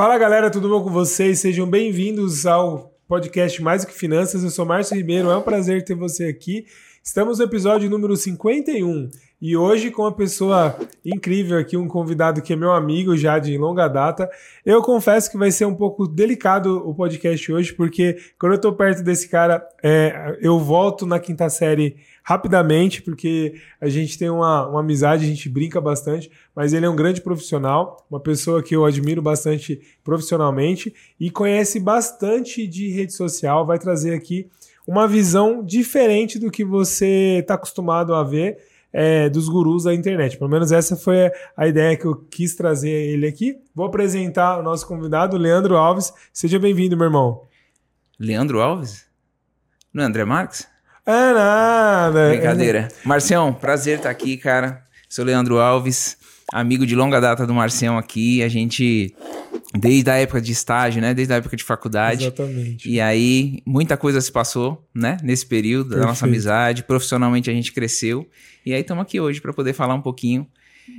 Fala galera, tudo bom com vocês? Sejam bem-vindos ao podcast Mais do que Finanças. Eu sou Márcio Ribeiro, é um prazer ter você aqui. Estamos no episódio número 51 e hoje com uma pessoa incrível aqui, um convidado que é meu amigo já de longa data. Eu confesso que vai ser um pouco delicado o podcast hoje, porque quando eu tô perto desse cara, é, eu volto na quinta série rapidamente, porque a gente tem uma, uma amizade, a gente brinca bastante, mas ele é um grande profissional, uma pessoa que eu admiro bastante profissionalmente e conhece bastante de rede social, vai trazer aqui uma visão diferente do que você está acostumado a ver é, dos gurus da internet. Pelo menos essa foi a ideia que eu quis trazer ele aqui. Vou apresentar o nosso convidado, Leandro Alves. Seja bem-vindo, meu irmão. Leandro Alves? Não é André Marques? É nada. Brincadeira. Marcião, prazer estar aqui, cara. Sou Leandro Alves, amigo de longa data do Marcião aqui. A gente desde a época de estágio, né? Desde a época de faculdade. Exatamente. E aí, muita coisa se passou, né? Nesse período Perfeito. da nossa amizade. Profissionalmente a gente cresceu. E aí estamos aqui hoje para poder falar um pouquinho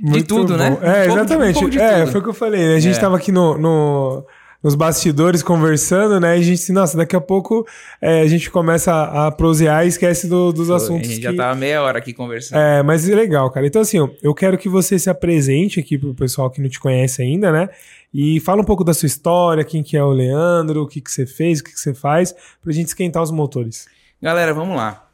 Muito de tudo, né? bom. né? É, um exatamente. Um é, tudo. foi o que eu falei. Né? A gente estava é. aqui no, no nos bastidores conversando, né? E a gente disse, nossa, daqui a pouco é, a gente começa a, a prosear e esquece do, dos Foi, assuntos. A gente que... já tava meia hora aqui conversando. É, mas é legal, cara. Então, assim, eu quero que você se apresente aqui pro pessoal que não te conhece ainda, né? E fala um pouco da sua história, quem que é o Leandro, o que, que você fez, o que, que você faz, pra gente esquentar os motores. Galera, vamos lá.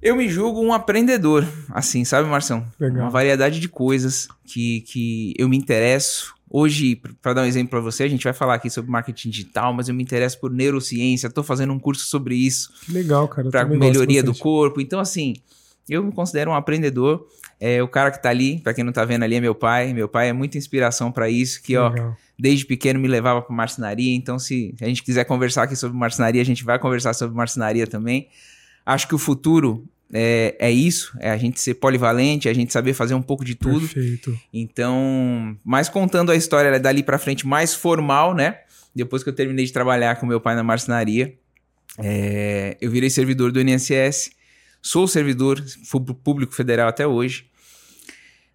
Eu me julgo um aprendedor, assim, sabe, Marção? Legal. Uma variedade de coisas que, que eu me interesso, Hoje, para dar um exemplo para você, a gente vai falar aqui sobre marketing digital, mas eu me interesso por neurociência, estou fazendo um curso sobre isso. Que legal, cara. Para melhoria do corpo. Então, assim, eu me considero um aprendedor. É, o cara que está ali, para quem não está vendo ali, é meu pai. Meu pai é muita inspiração para isso, que, ó, desde pequeno me levava para marcenaria. Então, se a gente quiser conversar aqui sobre marcenaria, a gente vai conversar sobre marcenaria também. Acho que o futuro é, é isso, é a gente ser polivalente, é a gente saber fazer um pouco de tudo. Perfeito. Então, mas contando a história dali para frente mais formal, né? Depois que eu terminei de trabalhar com meu pai na marcenaria, é, eu virei servidor do INSS, sou servidor público federal até hoje.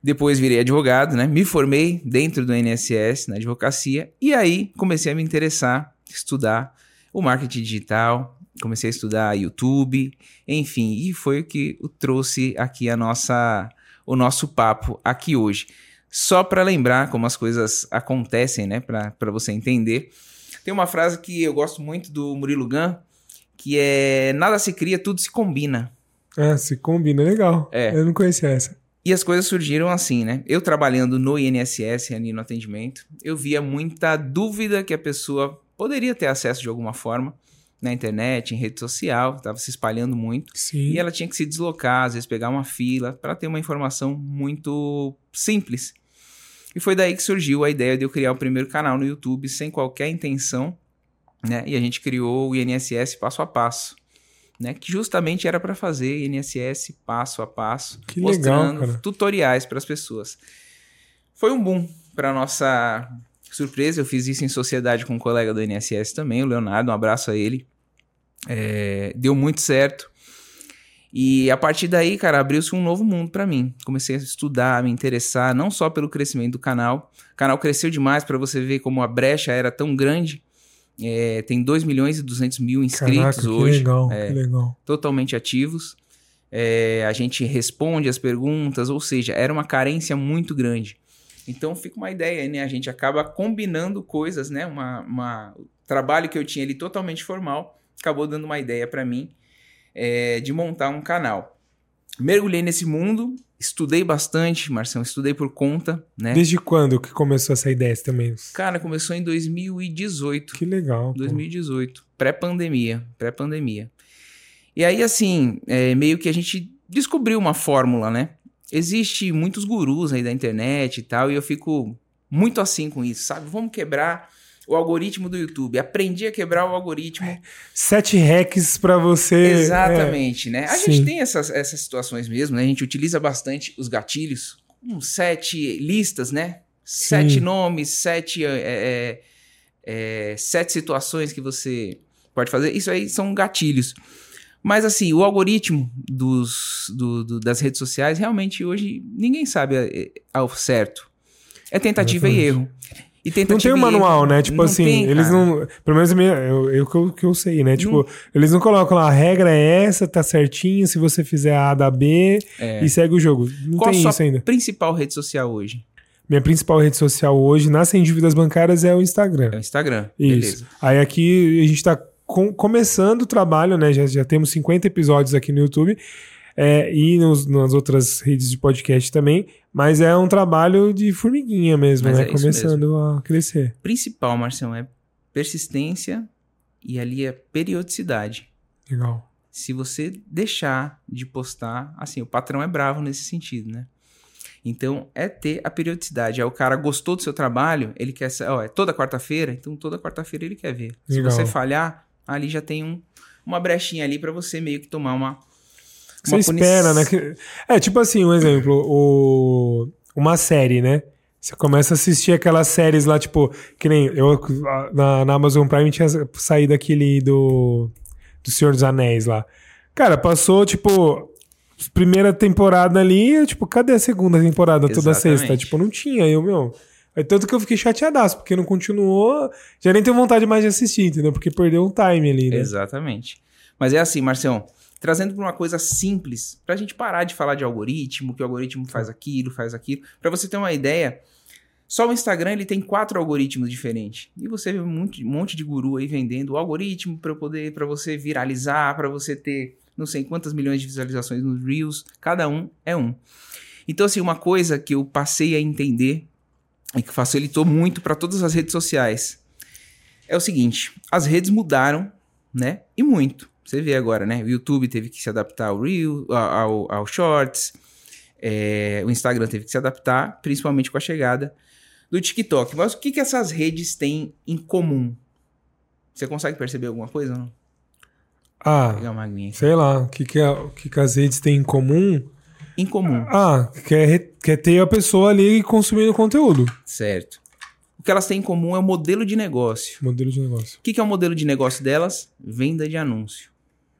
Depois virei advogado, né? Me formei dentro do INSS, na advocacia, e aí comecei a me interessar, estudar o marketing digital, comecei a estudar YouTube, enfim, e foi o que trouxe aqui a nossa, o nosso papo aqui hoje. Só para lembrar como as coisas acontecem, né, para você entender. Tem uma frase que eu gosto muito do Murilo Gun, que é nada se cria, tudo se combina. Ah, se combina, legal. É. Eu não conhecia essa. E as coisas surgiram assim, né? Eu trabalhando no INSS, ali no atendimento, eu via muita dúvida que a pessoa poderia ter acesso de alguma forma na internet, em rede social, estava se espalhando muito. Sim. E ela tinha que se deslocar, às vezes pegar uma fila, para ter uma informação muito simples. E foi daí que surgiu a ideia de eu criar o primeiro canal no YouTube sem qualquer intenção, né? E a gente criou o INSS passo a passo, né? Que justamente era para fazer INSS passo a passo, que mostrando legal, tutoriais para as pessoas. Foi um boom para nossa surpresa. Eu fiz isso em sociedade com um colega do INSS também, o Leonardo. Um abraço a ele. É, deu muito certo. E a partir daí, cara, abriu-se um novo mundo para mim. Comecei a estudar, a me interessar, não só pelo crescimento do canal. O canal cresceu demais para você ver como a brecha era tão grande. É, tem 2 milhões e 200 mil inscritos Caraca, hoje. Que legal, é, que legal. Totalmente ativos. É, a gente responde as perguntas, ou seja, era uma carência muito grande. Então fica uma ideia, né? A gente acaba combinando coisas, né? Uma, uma... O trabalho que eu tinha ali totalmente formal acabou dando uma ideia para mim é, de montar um canal. Mergulhei nesse mundo, estudei bastante, Marcelo, estudei por conta, né? Desde quando que começou essa ideia também? Cara, começou em 2018. Que legal. 2018, pré-pandemia, pré-pandemia. E aí, assim, é, meio que a gente descobriu uma fórmula, né? Existe muitos gurus aí da internet e tal, e eu fico muito assim com isso, sabe? Vamos quebrar o algoritmo do YouTube. Aprendi a quebrar o algoritmo. É, sete hacks para você. Exatamente, é. né? A Sim. gente tem essas, essas situações mesmo, né? A gente utiliza bastante os gatilhos, um, sete listas, né? Sete Sim. nomes, sete, é, é, é, sete situações que você pode fazer. Isso aí são gatilhos. Mas assim, o algoritmo dos, do, do, das redes sociais, realmente hoje ninguém sabe ao certo. É tentativa Exatamente. e erro. E Não tem um manual, né? Tipo Não assim, tem, eles não. Pelo menos eu, eu, eu, que eu- sei, né? Tipo, eles não colocam lá, a regra é essa, tá certinho, se você fizer A da B É. e segue o jogo. Não Qual a tem sua isso ainda. principal rede social hoje? Minha principal rede social hoje, nas sem dívidas bancárias, é o Instagram. É o Instagram. Isso. Beleza. Aí aqui a gente tá com- começando o trabalho, né? Já, já temos 50 episódios aqui no YouTube. É, e nos- nas outras redes de podcast também, mas é um trabalho de formiguinha mesmo, Mas né? é Começando a crescer. Principal, Marcião, é persistência e ali é periodicidade. Legal. Se você deixar de postar, assim, o patrão é bravo nesse sentido, né? Então, é ter a periodicidade. Aí o cara gostou do seu trabalho, ele quer... Ó, é toda quarta-feira, então toda quarta-feira ele quer ver. Se Legal. você falhar, ali já tem um, uma brechinha ali pra você meio que tomar uma... Você espera, né? É, tipo assim, um exemplo, o... uma série, né? Você começa a assistir aquelas séries lá, tipo, que nem eu na, na Amazon Prime tinha saído aquele do, do Senhor dos Anéis lá. Cara, passou, tipo, primeira temporada ali, tipo, cadê a segunda temporada toda Exatamente. sexta? Tipo, não tinha, eu, meu. Aí, tanto que eu fiquei chateadaço, porque não continuou, já nem tenho vontade mais de assistir, entendeu? Porque perdeu um time ali, né? Exatamente. Mas é assim, Marcião, trazendo para uma coisa simples, pra gente parar de falar de algoritmo, que o algoritmo faz aquilo, faz aquilo. Pra você ter uma ideia, só o Instagram ele tem quatro algoritmos diferentes. E você vê um monte, um monte de guru aí vendendo o algoritmo para poder para você viralizar, para você ter não sei quantas milhões de visualizações nos Reels, cada um é um. Então assim, uma coisa que eu passei a entender e que facilitou muito para todas as redes sociais é o seguinte, as redes mudaram, né? E muito. Você vê agora, né? O YouTube teve que se adaptar ao Reel, ao, ao Shorts, é, o Instagram teve que se adaptar, principalmente com a chegada do TikTok. Mas o que, que essas redes têm em comum? Você consegue perceber alguma coisa? ou Não? Ah, sei lá, o que, que, a- o que, que as redes têm em comum? Em comum, Ah, quer, quer ter a pessoa ali consumindo conteúdo. certo. O que elas têm em comum é o modelo de negócio. Modelo de negócio. O que, que é o modelo de negócio delas? Venda de anúncio,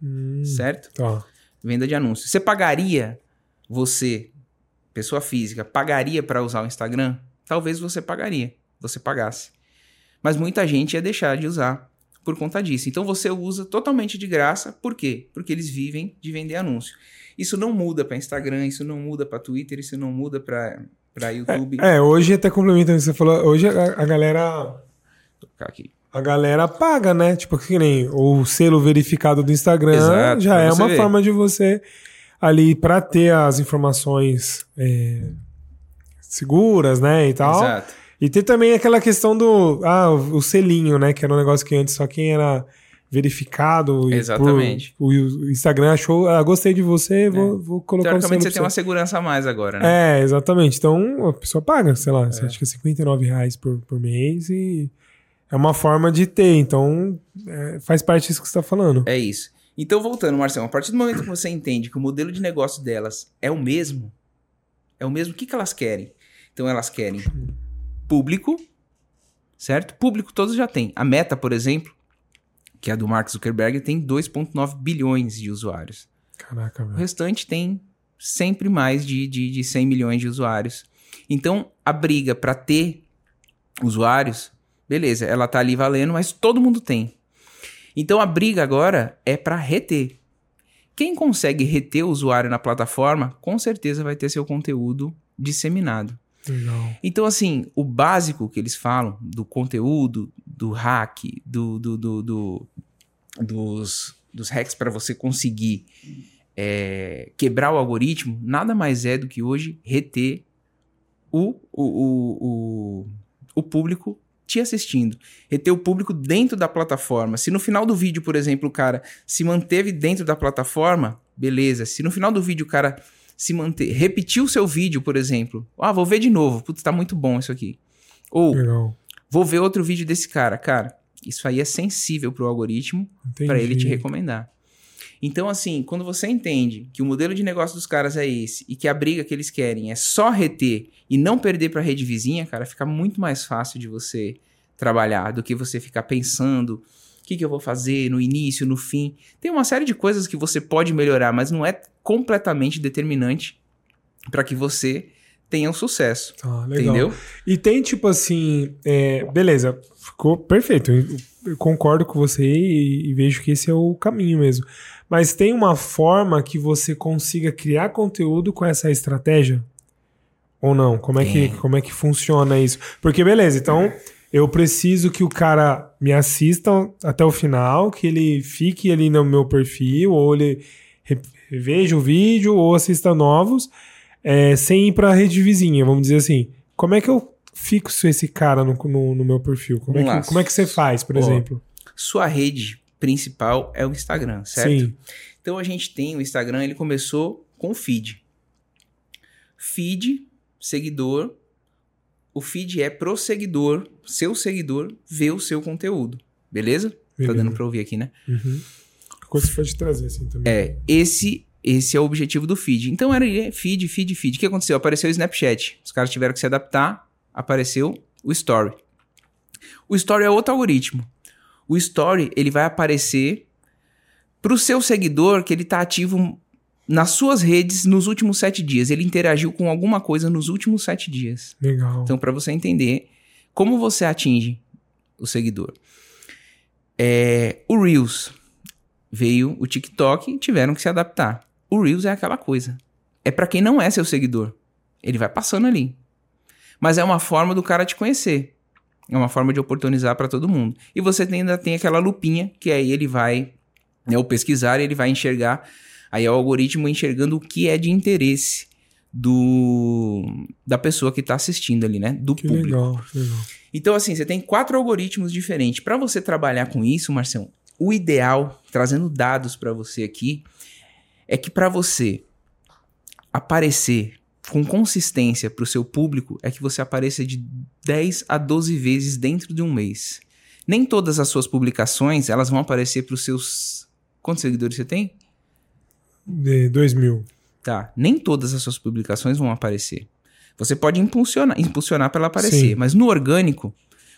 Hum, certo? tá. Venda de anúncio. Você pagaria, você, pessoa física, pagaria para usar o Instagram? Talvez você pagaria, você pagasse. Mas muita gente ia deixar de usar por conta disso. Então você usa totalmente de graça. Por quê? Porque eles vivem de vender anúncio. Isso não muda para Instagram, isso não muda para Twitter, isso não muda para para YouTube. É, hoje até complementando o que você falou, hoje a, a galera Vou aqui. a galera paga, né? Tipo, que nem o selo verificado do Instagram Exato, já é uma ver. forma de você ali pra ter as informações é, seguras, né, e tal. Exato. E ter também aquela questão do ah, o selinho, né, que era um negócio que antes só quem era verificado e Exatamente. por- o, Instagram achou, ah, gostei de você, vou, vou colocar o Teoricamente você tem uma segurança a mais agora, né? É, exatamente. Então a pessoa paga, sei lá, você acha que é 59 reais por, por mês e é uma forma de ter. Então é, faz parte disso que você tá falando. É isso. Então, voltando, Marcelo, a partir do momento que você entende que o modelo de negócio delas é o mesmo, é o mesmo, o que, que elas querem? Então, elas querem público, certo? Público todos já têm. A Meta, por exemplo, que é a do Mark Zuckerberg, tem 2,9 bilhões de usuários. Caraca, O velho. restante tem sempre mais de, de, de 100 milhões de usuários. Então, a briga para ter usuários, beleza, ela tá ali valendo, mas todo mundo tem. Então, a briga agora é para reter. Quem consegue reter o usuário na plataforma, com certeza vai ter seu conteúdo disseminado. Legal. Então, assim, o básico que eles falam do conteúdo, do hack, do, do, do- do- dos, dos hacks para você conseguir é, quebrar o algoritmo, nada mais é do que hoje reter o, o, o, o, o público te assistindo. Reter o público dentro da plataforma. Se no final do vídeo, por exemplo, o cara se manteve dentro da plataforma, beleza. Se no final do vídeo o cara se manter, repetiu o seu vídeo, por exemplo. Ah, vou ver de novo. Putz, tá muito bom isso aqui. Ou Legal. vou ver outro vídeo desse cara. Cara, isso aí é sensível pro algoritmo para ele te recomendar. Então, assim, quando você entende que o modelo de negócio dos caras é esse e que a briga que eles querem é só reter e não perder para rede vizinha, cara, fica muito mais fácil de você trabalhar do que você ficar pensando o que, que eu vou fazer no início, no fim. Tem uma série de coisas que você pode melhorar, mas não é completamente determinante para que você tenham sucesso. Tá, legal. Entendeu? E tem tipo assim, é, beleza, ficou perfeito. Eu, concordo com você e, e vejo que esse é o caminho mesmo. Mas tem uma forma que você consiga criar conteúdo com essa estratégia? Ou não? Como é, que, É. como é que funciona isso? Porque beleza, então eu preciso que o cara me assista até o final, que ele fique ali no meu perfil, ou ele veja o vídeo, ou assista novos, é, sem ir pra rede vizinha, vamos dizer assim. Como é que eu fixo esse cara no, no, no meu perfil? Como é, que, como é que você faz, por Ó, exemplo? Sua rede principal é o Instagram, certo? Sim. Então a gente tem o Instagram, ele começou com o feed. Feed, seguidor. O feed é pro seguidor, seu seguidor, ver o seu conteúdo. Beleza? Tá Beleza. dando pra ouvir aqui, né? Uhum. Coisa que pode trazer assim também. É, esse esse é o objetivo do feed. Então era é, feed, feed, feed. O que aconteceu? Apareceu o Snapchat. Os caras tiveram que se adaptar, apareceu o Story. O Story é outro algoritmo. O Story, ele vai aparecer pro seu seguidor que ele tá ativo nas suas redes nos últimos sete dias. Ele interagiu com alguma coisa nos últimos sete dias. Legal. Então, para você entender como você atinge o seguidor. É, o Reels veio o TikTok e tiveram que se adaptar. O Reels é aquela coisa. É para quem não é seu seguidor. Ele vai passando ali. Mas é uma forma do cara te conhecer. É uma forma de oportunizar para todo mundo. E você ainda tem aquela lupinha que aí ele vai, né, o pesquisar, ele vai enxergar. Aí é o algoritmo enxergando o que é de interesse do da pessoa que tá assistindo ali, né? Do Que público. legal, legal. Então, assim, você tem quatro algoritmos diferentes. Para você trabalhar com isso, Marcão, o ideal, trazendo dados para você aqui, é que para você aparecer com consistência para o seu público, é que você apareça de 10 a 12 vezes dentro de um mês. Nem todas as suas publicações, elas vão aparecer para os seus... Quantos seguidores você tem? De 2000. Tá. Nem todas as suas publicações vão aparecer. Você pode impulsionar, impulsionar para ela aparecer, Sim. mas no orgânico,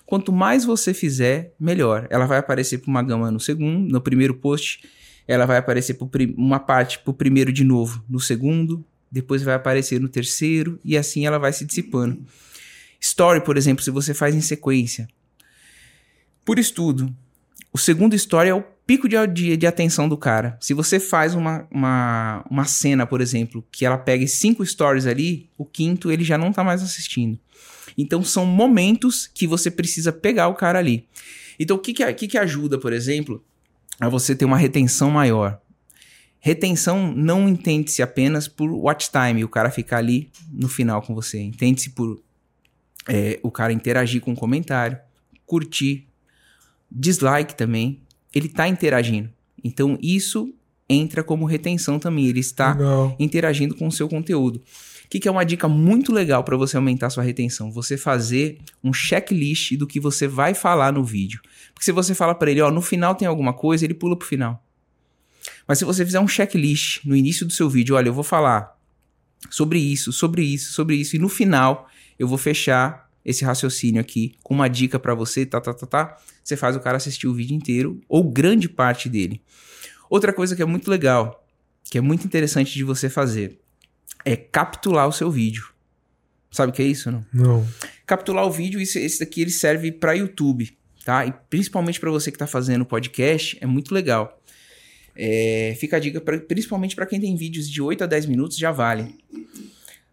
quanto mais você fizer, melhor. Ela vai aparecer para uma gama no segundo, no primeiro post, ela vai aparecer para uma parte para o primeiro de novo no segundo, depois vai aparecer no terceiro e assim ela vai se dissipando. Story, por exemplo, se você faz em sequência. Por estudo, o segundo story é o pico de, de, de atenção do cara. Se você faz uma, uma, uma cena, por exemplo, que ela pegue cinco stories ali, o quinto ele já não tá mais assistindo. Então são momentos que você precisa pegar o cara ali. Então o que, que, que, que ajuda, por exemplo, a você ter uma retenção maior? Retenção não entende-se apenas por watch time, o cara ficar ali no final com você. Entende-se por é, o cara interagir com o comentário, curtir, dislike também. Ele está interagindo. Então isso entra como retenção também. Ele está Legal. interagindo com o seu conteúdo. O que, que é uma dica muito legal para você aumentar sua retenção? Você fazer um checklist do que você vai falar no vídeo. Porque se você fala para ele, ó, no final tem alguma coisa, ele pula pro final. Mas se você fizer um checklist no início do seu vídeo, olha, eu vou falar sobre isso, sobre isso, sobre isso, e no final eu vou fechar esse raciocínio aqui com uma dica para você, tá, tá, tá, tá. Você faz o cara assistir o vídeo inteiro ou grande parte dele. Outra coisa que é muito legal, que é muito interessante de você fazer, é capturar o seu vídeo. Sabe o que é isso, não? Não. Capturar o vídeo, isso, esse daqui ele serve para YouTube, tá? E principalmente para você que está fazendo podcast, é muito legal. É, fica a dica, pra, principalmente para quem tem vídeos de 8 a 10 minutos, já vale.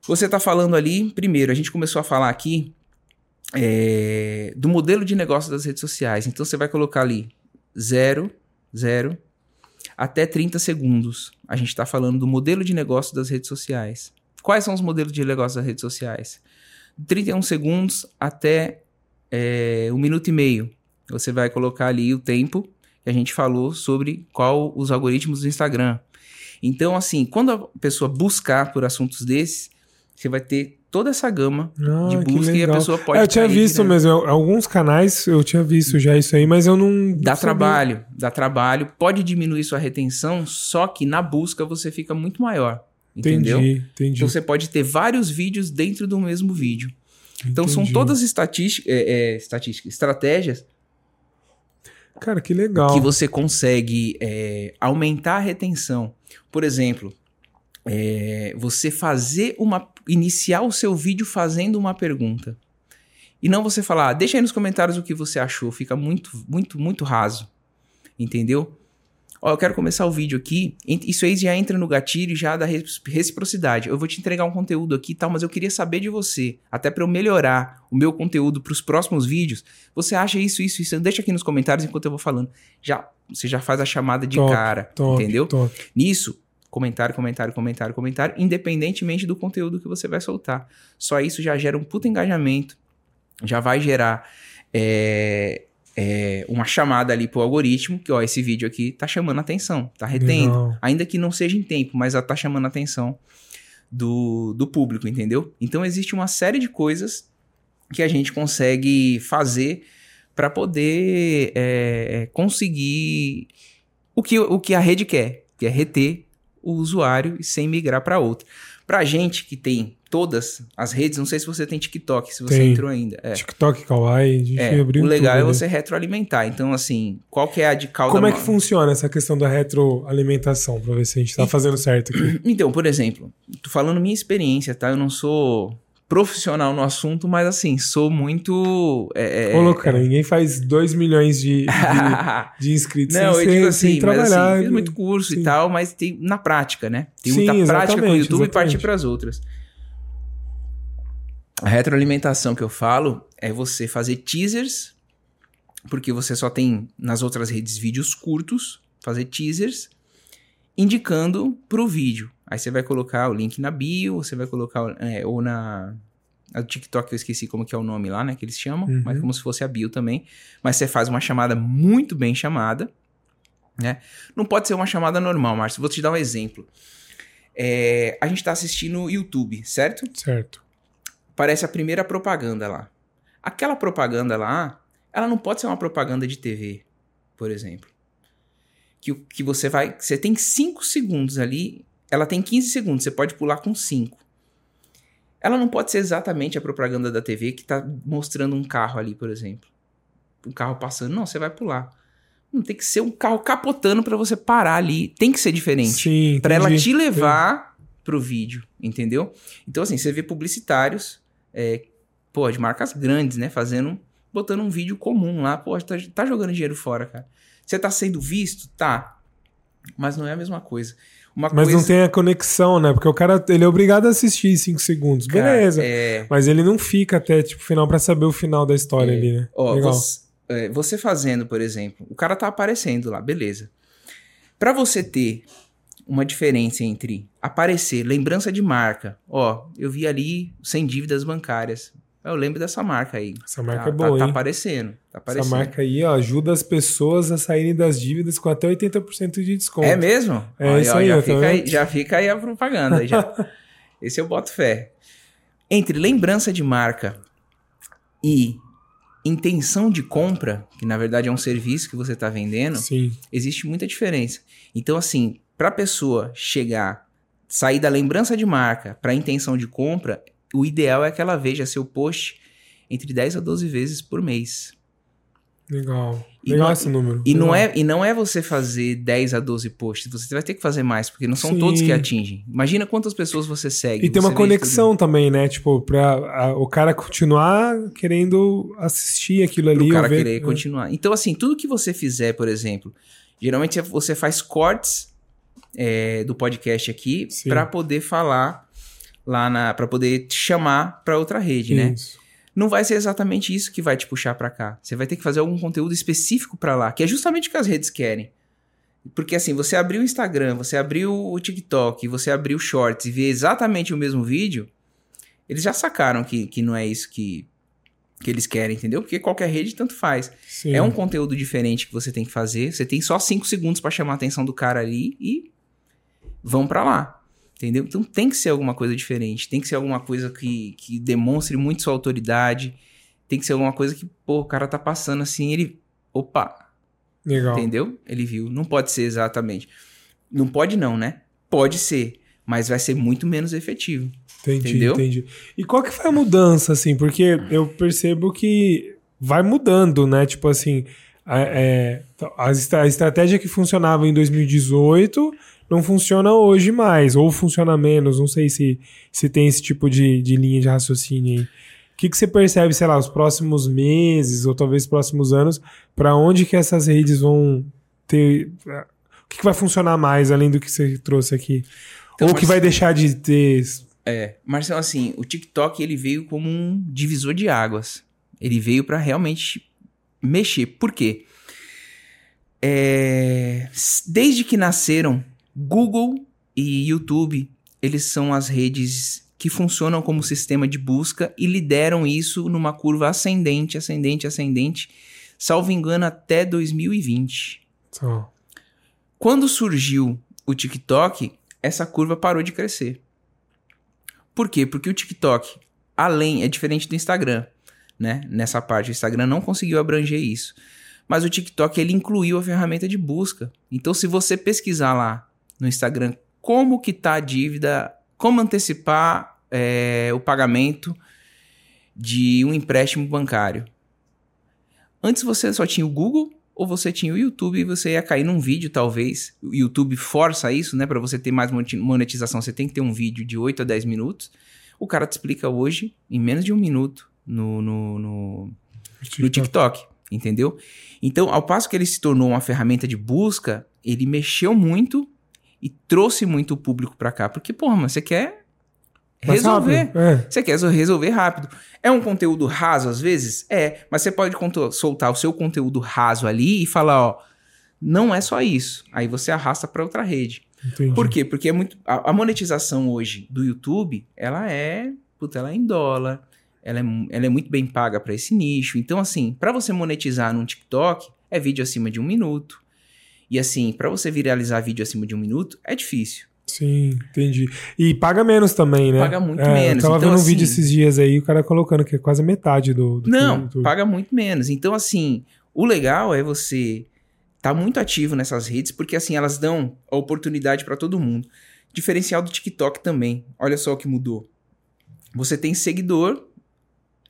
Você está falando ali, primeiro, a gente começou a falar aqui é, do modelo de negócio das redes sociais. Então você vai colocar ali 0, 0, até 30 segundos. A gente está falando do modelo de negócio das redes sociais. Quais são os modelos de negócio das redes sociais? 31 segundos até é, um minuto e meio. Você vai colocar ali o tempo que a gente falou sobre qual os algoritmos do Instagram. Então, assim, quando a pessoa buscar por assuntos desses, você vai ter toda essa gama Ah, de que busca e a pessoa pode É, eu tinha cair visto direto. mesmo. Alguns canais eu tinha visto já isso aí, mas eu não. Dá sabia. trabalho, dá trabalho, pode diminuir sua retenção, só que na busca você fica muito maior. Entendeu? Entendi, entendi. Então você pode ter vários vídeos dentro do mesmo vídeo. Então são todas estatísticas, é, é, estatísticas, estratégias Cara, que legal. que você consegue é, aumentar a retenção. Por exemplo, é você fazer uma. iniciar o seu vídeo fazendo uma pergunta. E não você falar, ah, deixa aí nos comentários o que você achou. Fica muito, muito, muito raso. Entendeu? Ó, eu quero começar o vídeo aqui. Isso aí já entra no gatilho já da reciprocidade. Eu vou te entregar um conteúdo aqui e tal, mas eu queria saber de você. Até para eu melhorar o meu conteúdo para os próximos vídeos. Você acha isso, isso, isso? Deixa aqui nos comentários enquanto eu vou falando. Já, você já faz a chamada de top, cara, top, entendeu? Top. Nisso, comentário, comentário, comentário, comentário, independentemente do conteúdo que você vai soltar. Só isso já gera um puta engajamento, já vai gerar é, é, uma chamada ali pro algoritmo, que ó, esse vídeo aqui tá chamando atenção, tá retendo. Legal. Ainda que não seja em tempo, mas tá chamando atenção do, do público, entendeu? Então existe uma série de coisas que a gente consegue fazer para poder é, é, conseguir o que, o que a rede quer, que é reter o usuário sem migrar para outra. Pra gente que tem todas as redes, não sei se você tem TikTok, se você tem. entrou ainda. É. TikTok, Kawaii, é, O legal tudo, é você retroalimentar. Então, assim, qual que é a de cauda... Como é que funciona essa questão da retroalimentação, pra ver se a gente tá fazendo certo aqui? Então, por exemplo, tô falando minha experiência, tá? Eu não sou profissional no assunto, mas assim, sou muito. É, é Ô, louco, cara, é... ninguém faz 2 milhões de, de, de inscritos Não, sem eu digo assim, sem trabalhar. Assim, fiz muito curso sim. e tal, mas tem na prática, né? Tem sim, muita prática com o YouTube exatamente. e partir para as outras. A retroalimentação que eu falo é você fazer teasers, porque você só tem nas outras redes vídeos curtos, fazer teasers indicando pro vídeo. Aí você vai colocar o link na bio, você vai colocar é, ou na a TikTok eu esqueci como que é o nome lá, né, que eles chamam, uhum. mas como se fosse a bio também. Mas você faz uma chamada muito bem chamada, né? Não pode ser uma chamada normal, Márcio. Vou te dar um exemplo. É, a gente tá assistindo YouTube, certo? Certo. Aparece a primeira propaganda lá. Aquela propaganda lá, ela não pode ser uma propaganda de TV, por exemplo. Que, que você vai. Você tem 5 segundos ali ela tem 15 segundos, você pode pular com 5. Ela não pode ser exatamente a propaganda da TV que está mostrando um carro ali, por exemplo. Um carro passando. Não, você vai pular. Não tem que ser um carro capotando para você parar ali. Tem que ser diferente. Para ela te levar pro vídeo, entendeu? Então, assim, você vê publicitários, é, pô, de marcas grandes, né? Fazendo. Botando um vídeo comum lá. Pô, tá, tá jogando dinheiro fora, cara. Você tá sendo visto? Tá. Mas não é a mesma coisa. Uma mas coisa... não tem a conexão, né? Porque o cara ele é obrigado a assistir 5 segundos. Cara, Beleza. É... Mas ele não fica até tipo final para saber o final da história é... ali, né? Ó, Legal. Você, é, você fazendo, por exemplo, o cara tá aparecendo lá, beleza. Para você ter uma diferença entre aparecer, lembrança de marca. Ó, eu vi ali sem dívidas bancárias. Eu lembro dessa marca aí. Essa marca tá, é boa, tá, hein? Tá aparecendo, tá aparecendo. Essa marca aí, ó, ajuda as pessoas a saírem das dívidas com até 80% de desconto. É mesmo? É ó, isso aí, já, tá fica aí, já fica aí a propaganda. Já. Esse eu boto fé. Entre lembrança de marca e intenção de compra, que na verdade é um serviço que você está vendendo, Sim. existe muita diferença. Então, assim, para a pessoa chegar, sair da lembrança de marca para a intenção de compra, o ideal é que ela veja seu post entre 10 a 12 vezes por mês. Legal. E Legal não, esse número. E Legal. não, é, e não é você fazer 10 a 12 posts, você vai ter que fazer mais, porque não são Sim. todos que atingem. Imagina quantas pessoas você segue. E tem uma conexão também, né? Tipo, pra a, o cara continuar querendo assistir aquilo ali. O cara ver, querer é. continuar. Então, assim, tudo que você fizer, por exemplo, geralmente você faz cortes é, do podcast aqui para poder falar lá para poder te chamar para outra rede, né? isso. né? Não vai ser exatamente isso que vai te puxar para cá. Você vai ter que fazer algum conteúdo específico para lá, que é justamente o que as redes querem. Porque assim, você abriu o Instagram, você abriu o TikTok, você abriu o Shorts e vê exatamente o mesmo vídeo, eles já sacaram que, que não é isso que, que eles querem, entendeu? Porque qualquer rede tanto faz. Sim. É um conteúdo diferente que você tem que fazer. Você tem só 5 segundos para chamar a atenção do cara ali e vão para lá. Entendeu? Então tem que ser alguma coisa diferente, tem que ser alguma coisa que, que demonstre muito sua autoridade, tem que ser alguma coisa que, pô, o cara tá passando assim, ele. Opa! Legal. Entendeu? Ele viu. Não pode ser exatamente. Não pode, não, né? Pode ser, mas vai ser muito menos efetivo. Entendi, entendeu? entendi. E qual que foi a mudança, assim? Porque eu percebo que vai mudando, né? Tipo assim, a, é, a, a estratégia que funcionava em 2018 não funciona hoje mais, ou funciona menos, não sei se, se tem esse tipo de, de linha de raciocínio aí. O que, que você percebe, sei lá, os próximos meses, ou talvez próximos anos, para onde que essas redes vão ter. O que, que vai funcionar mais, além do que você trouxe aqui? Então, ou que mas- vai deixar de ter. É, Marcelo, assim, o TikTok ele veio como um divisor de águas. Ele veio pra realmente mexer. Por quê? É, desde que nasceram, Google e YouTube, eles são as redes que funcionam como sistema de busca e lideram isso numa curva ascendente, ascendente, ascendente, salvo engano, até 2020. Só. Quando surgiu o TikTok, essa curva parou de crescer. Por quê? Porque o TikTok, além, é diferente do Instagram, né? Nessa parte, o Instagram não conseguiu abranger isso. Mas o TikTok, ele incluiu a ferramenta de busca. Então, se você pesquisar lá no Instagram como que tá a dívida, como antecipar é, o pagamento de um empréstimo bancário. Antes você só tinha o Google ou você tinha o YouTube e você ia cair num vídeo, talvez. O YouTube força isso, né? Para você ter mais moneti- monetização, você tem que ter um vídeo de 8 a 10 minutos. O cara te explica hoje em menos de um minuto no, no, no, no TikTok, entendeu? Então, ao passo que ele se tornou uma ferramenta de busca, ele mexeu muito e trouxe muito público pra cá. Porque, porra, mano, você quer resolver. É. Você quer resolver rápido. É um conteúdo raso às vezes? É, mas você pode soltar o seu conteúdo raso ali e falar, ó, não é só isso. Aí você arrasta pra outra rede. Entendi. Por quê? Porque é muito a, a monetização hoje do YouTube, ela é, puta, ela é em dólar. Ela é, ela é muito bem paga pra esse nicho. Então assim, pra você monetizar num TikTok, é vídeo acima de um minuto. E assim, pra você viralizar vídeo acima de um minuto, é difícil. Sim, entendi. E paga menos também, né? Paga muito É, menos. Eu tava Então, vendo um assim- vídeo esses dias aí, o cara colocando que é quase metade do, do Não, YouTube. paga muito menos. Então, assim, o legal é você estar muito ativo nessas redes, porque assim, elas dão a oportunidade para todo mundo. Diferencial do TikTok também. Olha só o que mudou. Você tem seguidor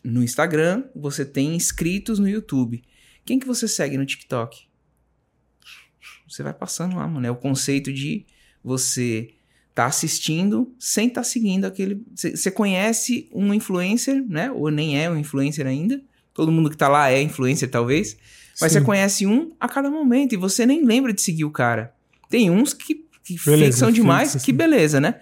no Instagram, você tem inscritos no YouTube. Quem que você segue no TikTok? Você vai passando lá, mano. É o conceito de você tá assistindo sem estar seguindo aquele. Você conhece um influencer, né? Ou nem é um influencer ainda. Todo mundo que tá lá é influencer, talvez. Mas você conhece um a cada momento e você nem lembra de seguir o cara. Tem uns que, que Beleza, fixam demais, fixa, que beleza, né?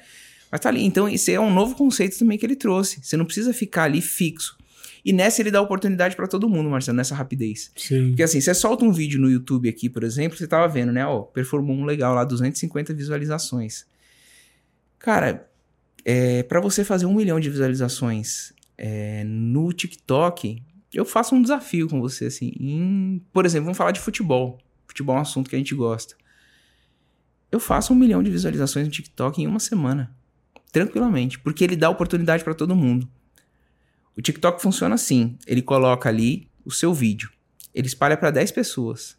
Mas tá ali. Então, esse é um novo conceito também que ele trouxe. Você não precisa ficar ali fixo. E nessa ele dá oportunidade pra todo mundo, Marcelo, nessa rapidez. Sim. Porque assim, você solta um vídeo no YouTube aqui, por exemplo, você tava vendo, né? Ó, performou um legal lá, 250 visualizações. Cara, é, para você fazer um milhão de visualizações é, no TikTok, eu faço um desafio com você, assim. em- por exemplo, vamos falar de futebol. Futebol é um assunto que a gente gosta. Eu faço um milhão de visualizações no TikTok em uma semana. Tranquilamente. Porque ele dá oportunidade pra todo mundo. O TikTok funciona assim: ele coloca ali o seu vídeo, ele espalha para 10 pessoas.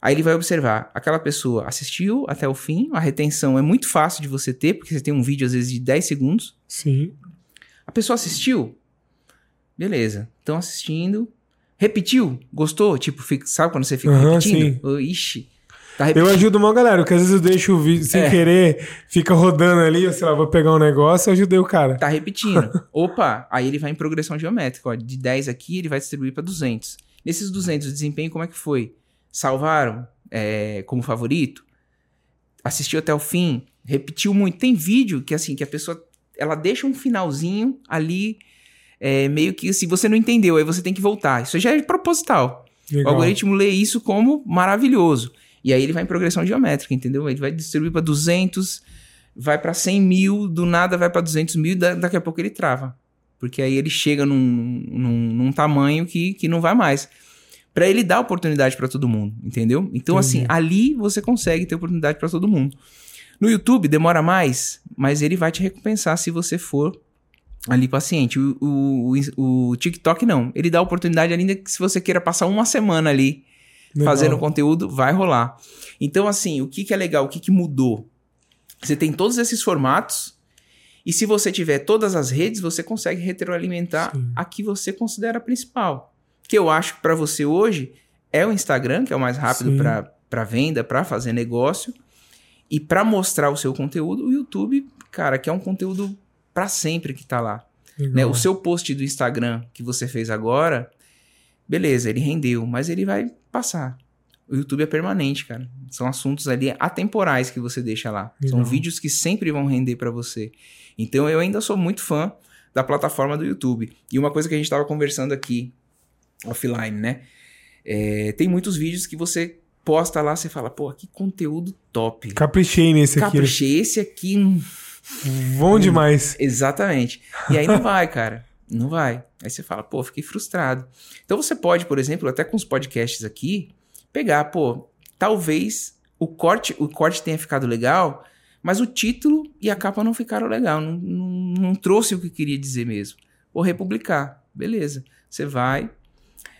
Aí ele vai observar, aquela pessoa assistiu até o fim, a retenção é muito fácil de você ter, porque você tem um vídeo às vezes de 10 segundos. Sim. A pessoa assistiu? Beleza, estão assistindo. Repetiu? Gostou? Tipo, fica- sabe quando você fica Aham, repetindo? Oh, ixi, tá. Eu ajudo uma galera, porque às vezes eu deixo o vídeo sem É. querer, fica rodando ali, eu sei lá, vou pegar um negócio, eu ajudei o cara. Tá repetindo. Opa, aí ele vai em progressão geométrica. Ó, de 10 aqui, ele vai distribuir para 200. Nesses 200, o desempenho como é que foi? Salvaram é, como favorito? Assistiu até o fim? Repetiu muito? Tem vídeo que, assim, que a pessoa... Ela deixa um finalzinho ali, é, meio que, se você não entendeu, aí você tem que voltar. Isso já é proposital. O Legal. algoritmo lê isso como maravilhoso. E aí ele vai em progressão geométrica, entendeu? Ele vai distribuir para 200, vai para 100 mil, do nada vai para 200 mil, e da- daqui a pouco ele trava. Porque aí ele chega num, num, num tamanho que, que não vai mais. Para ele dar oportunidade para todo mundo, entendeu? Então, assim, ali você consegue ter oportunidade para todo mundo. No YouTube demora mais, mas ele vai te recompensar se você for ali paciente. O, o, o, o TikTok não. Ele dá oportunidade ainda que se você queira passar uma semana ali Legal. fazendo conteúdo, vai rolar. Então, assim, o que, que é legal? O que, que mudou? Você tem todos esses formatos. E se você tiver todas as redes, você consegue retroalimentar Sim. a que você considera principal. Que eu acho que para você hoje é o Instagram, que é o mais rápido para venda, para fazer negócio. E para mostrar o seu conteúdo, o YouTube, cara, que é um conteúdo para sempre que tá lá. Né? O seu post do Instagram que você fez agora, beleza, ele rendeu, mas ele vai passar. O YouTube é permanente, cara. São assuntos ali atemporais que você deixa lá. Legal. São vídeos que sempre vão render para você. Então eu ainda sou muito fã da plataforma do YouTube. E uma coisa que a gente estava conversando aqui offline, né? É, tem muitos vídeos que você posta lá, você fala, pô, que conteúdo top. Caprichei nesse aqui. Caprichei esse aqui. Bom hum, demais. Exatamente. E aí não vai, cara. Não vai. Aí você fala, pô, fiquei frustrado. Então você pode, por exemplo, até com os podcasts aqui, pegar, pô, talvez o corte, o corte tenha ficado legal, mas o título e a capa não ficaram legal, não, não, não trouxe o que queria dizer mesmo. Vou republicar. Beleza. Você vai.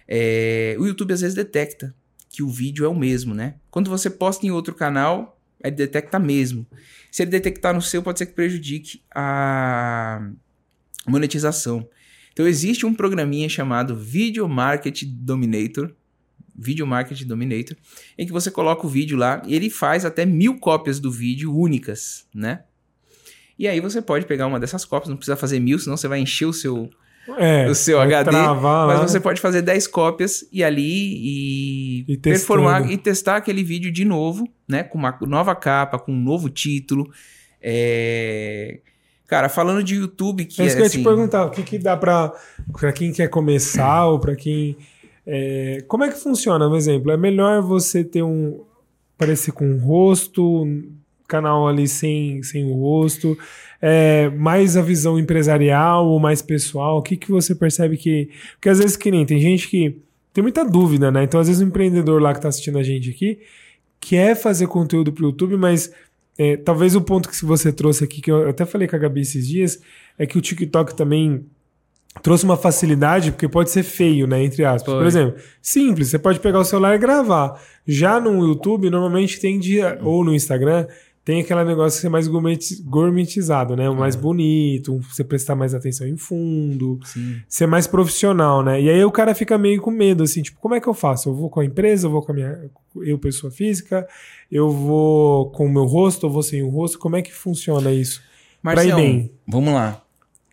É, o YouTube às vezes detecta que o vídeo é o mesmo, né? Quando você posta em outro canal, ele detecta mesmo. Se ele detectar no seu, pode ser que prejudique a monetização. Então existe um programinha chamado Video Market Dominator, Video Market Dominator, em que você coloca o vídeo lá e ele faz até mil cópias do vídeo únicas, né? E aí você pode pegar uma dessas cópias, não precisa fazer mil, senão você vai encher o seu é, o seu HD, mas você pode fazer 10 cópias e ali e, e performar e testar aquele vídeo de novo, né? Com uma nova capa, com um novo título. É... Cara, falando de YouTube, que é isso é, que eu ia te assim perguntar, o que, que dá para quem quer começar ou para quem. É... Como é que funciona, por exemplo? É melhor você ter um. parecer com um rosto, canal ali sem, sem o rosto é, mais a visão empresarial ou mais pessoal? O que, que você percebe que. Porque às vezes que nem tem gente que tem muita dúvida, né? Então, às vezes, o empreendedor lá que está assistindo a gente aqui quer fazer conteúdo para o YouTube, mas é, talvez o ponto que você trouxe aqui, que eu até falei com a Gabi esses dias, é que o TikTok também trouxe uma facilidade, porque pode ser feio, né? Entre aspas. Foi. Por exemplo, simples, você pode pegar o celular e gravar. Já no YouTube, normalmente tem dia, ou no Instagram, tem aquele negócio de ser mais gourmetizado, né? O mais é. bonito, você prestar mais atenção em fundo, Sim. ser mais profissional, né? E aí o cara fica meio com medo, assim, tipo, como é que eu faço? Eu vou com a empresa, eu vou com a minha. Eu, pessoa física, eu vou com o meu rosto, eu vou sem o rosto, como é que funciona isso? Marcião, pra ir bem. Vamos lá.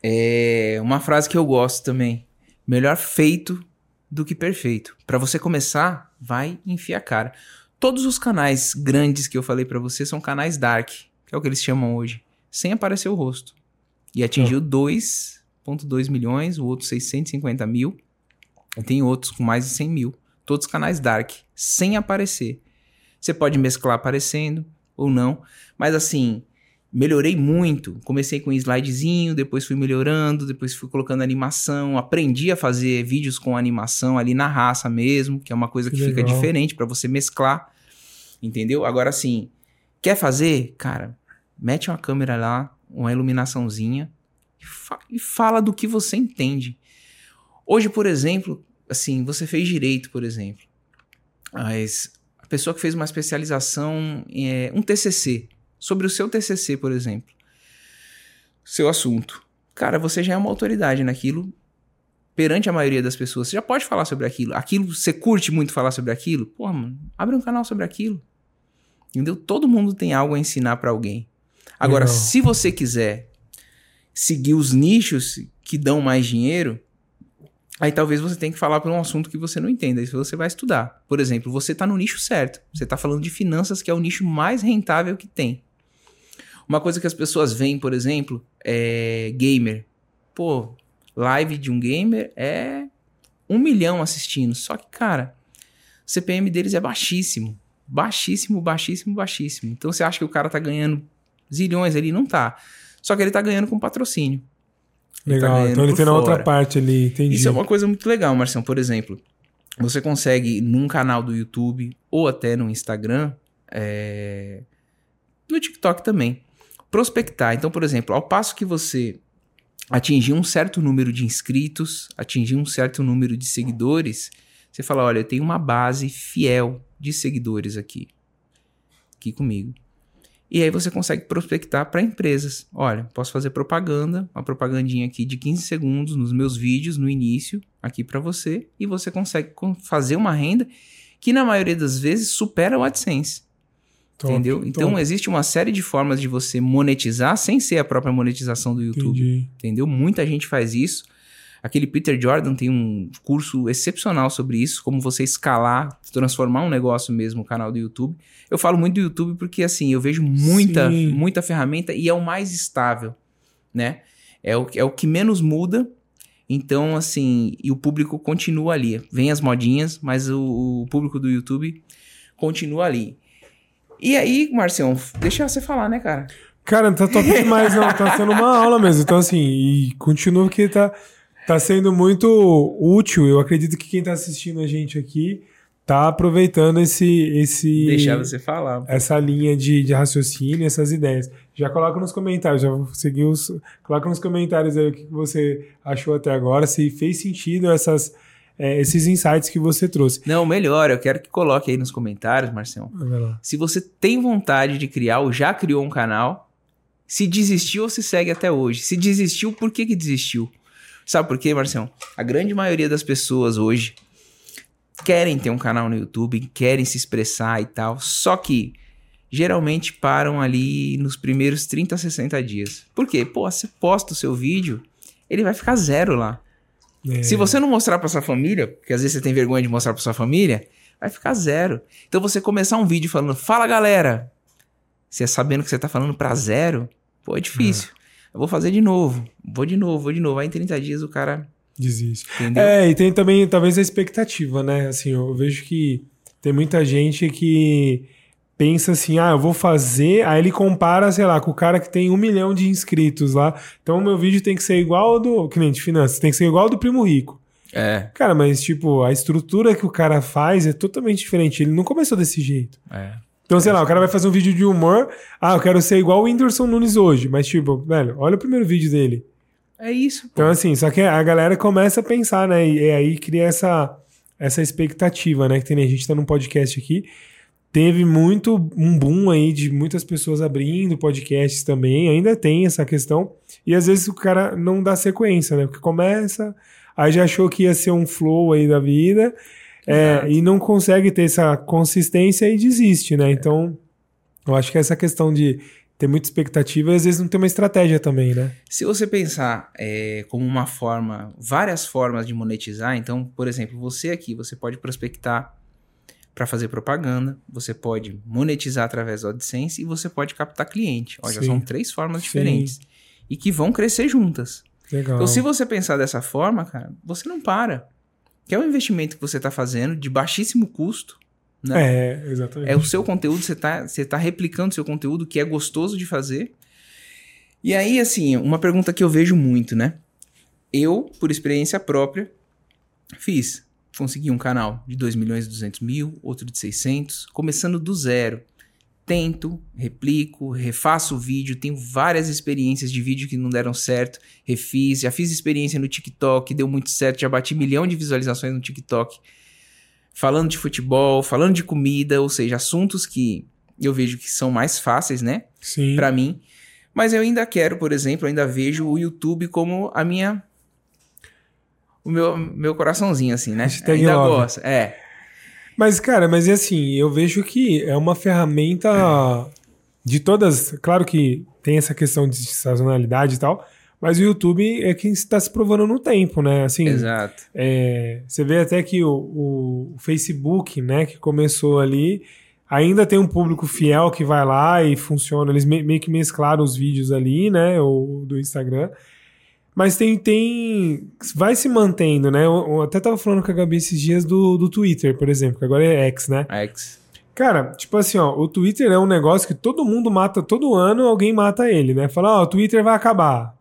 É uma frase que eu gosto também. Melhor feito do que perfeito. Para você começar, vai enfiar a cara. Todos os canais grandes que eu falei para você são canais dark, que é o que eles chamam hoje, sem aparecer o rosto. E atingiu 2,2 milhões, o outro 650 mil. E tem outros com mais de 100 mil. Todos canais dark, sem aparecer. Você pode mesclar aparecendo ou não. Mas assim, melhorei muito. Comecei com um slidezinho, depois fui melhorando, depois fui colocando animação, aprendi a fazer vídeos com animação ali na raça mesmo, que é uma coisa que, que fica diferente para você mesclar. Entendeu? Agora assim, quer fazer? Cara, mete uma câmera lá, uma iluminaçãozinha e, fa e fala do que você entende. Hoje, por exemplo, assim, você fez direito, por exemplo. Mas a pessoa que fez uma especialização, é, um TCC, sobre o seu TCC, por exemplo, seu assunto. Cara, você já é uma autoridade naquilo perante a maioria das pessoas. Você já pode falar sobre aquilo. Aquilo, você curte muito falar sobre aquilo? Pô, mano, abre um canal sobre aquilo. Entendeu? Todo mundo tem algo a ensinar para alguém. Agora, Legal. se você quiser seguir os nichos que dão mais dinheiro, aí talvez você tenha que falar por um assunto que você não entenda. Isso você vai estudar. Por exemplo, você está no nicho certo. Você está falando de finanças, que é o nicho mais rentável que tem. Uma coisa que as pessoas veem, por exemplo, é gamer. Pô, live de um gamer é um milhão assistindo. Só que, cara, o CPM deles é baixíssimo. Baixíssimo, baixíssimo, baixíssimo. Então você acha que o cara tá ganhando zilhões ali? Não tá. Só que ele tá ganhando com patrocínio. Ele legal, tá então ele tem na outra parte ali, entendi. Isso é uma coisa muito legal, Marcião. Por exemplo, você consegue num canal do YouTube ou até no Instagram, é... no TikTok também, prospectar. Então, por exemplo, ao passo que você atingir um certo número de inscritos, atingir um certo número de seguidores, você fala: olha, eu tenho uma base fiel de seguidores aqui, aqui comigo. E aí você consegue prospectar para empresas. Olha, posso fazer propaganda, uma propagandinha aqui de 15 segundos nos meus vídeos no início, aqui para você, e você consegue fazer uma renda que na maioria das vezes supera o AdSense. Top, entendeu? top. Então existe uma série de formas de você monetizar sem ser a própria monetização do YouTube. Entendi. Entendeu? Muita gente faz isso. Aquele Peter Jordan tem um curso excepcional sobre isso, como você escalar, transformar um negócio mesmo, o canal do YouTube. Eu falo muito do YouTube porque assim, eu vejo muita, Sim. muita ferramenta e é o mais estável, né? É o, é o que menos muda. Então, assim, e o público continua ali. Vem as modinhas, mas o, o público do YouTube continua ali. E aí, Marcião, deixa você falar, né, cara? Cara, tá top demais, não. Tá sendo uma aula mesmo. Então, assim, e continua que tá, tá sendo muito útil. Eu acredito que quem tá assistindo a gente aqui tá aproveitando esse. esse Deixar você falar. essa linha de, de raciocínio, essas ideias. Já coloca nos comentários, já vou seguir os. Coloca nos comentários aí o que você achou até agora, se fez sentido essas, é, esses insights que você trouxe. Não, melhor, eu quero que coloque aí nos comentários, lá. Se você tem vontade de criar ou já criou um canal, se desistiu ou se segue até hoje. Se desistiu, por que, que desistiu? Sabe por quê, Marcião? A grande maioria das pessoas hoje querem ter um canal no YouTube, querem se expressar e tal, só que geralmente param ali nos primeiros 30 a 60 dias. Por quê? Pô, você posta o seu vídeo, ele vai ficar zero lá. É, Se você não mostrar pra sua família, porque às vezes você tem vergonha de mostrar pra sua família, vai ficar zero. Então você começar um vídeo falando, fala galera, você sabendo que você tá falando pra zero, pô, é difícil. Eu vou fazer de novo, vou de novo, vou de novo. Aí em 30 dias o cara, Desiste. entendeu? É, e tem também, talvez, a expectativa, né? Assim, eu vejo que tem muita gente que pensa assim, ah, eu vou fazer, aí ele compara, sei lá, com o cara que tem um milhão de inscritos lá. Então o meu vídeo tem que ser igual ao do cliente de finanças, tem que ser igual ao do primo rico. É, Cara, mas tipo, a estrutura que o cara faz é totalmente diferente. Ele não começou desse jeito. é. Então, sei lá, o cara vai fazer um vídeo de humor. Ah, eu quero ser igual o Whindersson Nunes hoje. Mas, tipo, velho, olha o primeiro vídeo dele. É isso, pô. Então, assim, só que a galera começa a pensar, né? E, e aí cria essa, essa expectativa, né? Que tem, a gente tá num podcast aqui. Teve muito um boom aí de muitas pessoas abrindo podcasts também. Ainda tem essa questão. E às vezes o cara não dá sequência, né? Porque começa, aí já achou que ia ser um flow aí da vida. é, e não consegue ter essa consistência e desiste, né? Então, eu acho que essa questão de ter muita expectativa e às vezes não tem uma estratégia também, né? Se você pensar é, como uma forma, várias formas de monetizar, então, por exemplo, você aqui, você pode prospectar para fazer propaganda, você pode monetizar através do AdSense e você pode captar cliente. Ó, já são três formas Sim. diferentes e que vão crescer juntas. Legal. Então, se você pensar dessa forma, cara, você não para. Que é um investimento que você está fazendo de baixíssimo custo. Né? É, exatamente. É o seu conteúdo, você tá, você tá replicando o seu conteúdo, que é gostoso de fazer. E aí, assim, uma pergunta que eu vejo muito, né? Eu, por experiência própria, fiz. Consegui um canal de 2 milhões e 200 mil, outro de 600, começando do zero. Tento, replico, refaço o vídeo, tenho várias experiências de vídeo que não deram certo, refiz, já fiz experiência no TikTok, deu muito certo, já bati milhão de visualizações no TikTok falando de futebol, falando de comida, ou seja, assuntos que eu vejo que são mais fáceis, né, Sim. Pra mim. Mas eu ainda quero, por exemplo, ainda vejo o YouTube como a minha o meu, meu coraçãozinho assim, né? Hashtag ainda love. gosto. É. Mas, cara, mas é assim, eu vejo que é uma ferramenta de todas. Claro que tem essa questão de sazonalidade e tal, mas o YouTube é quem está se provando no tempo, né? Assim, Exato. é, você vê até que o, o Facebook, né, que começou ali, ainda tem um público fiel que vai lá e funciona. Eles me- meio que mesclaram os vídeos ali, né, o, do Instagram. Mas tem, tem. Vai se mantendo, né? Eu, eu até tava falando com a Gabi esses dias do, do Twitter, por exemplo, que agora é X, né? X. Cara, tipo assim, ó, o Twitter é um negócio que todo mundo mata, todo ano alguém mata ele, né? Fala, ó, o Twitter vai acabar.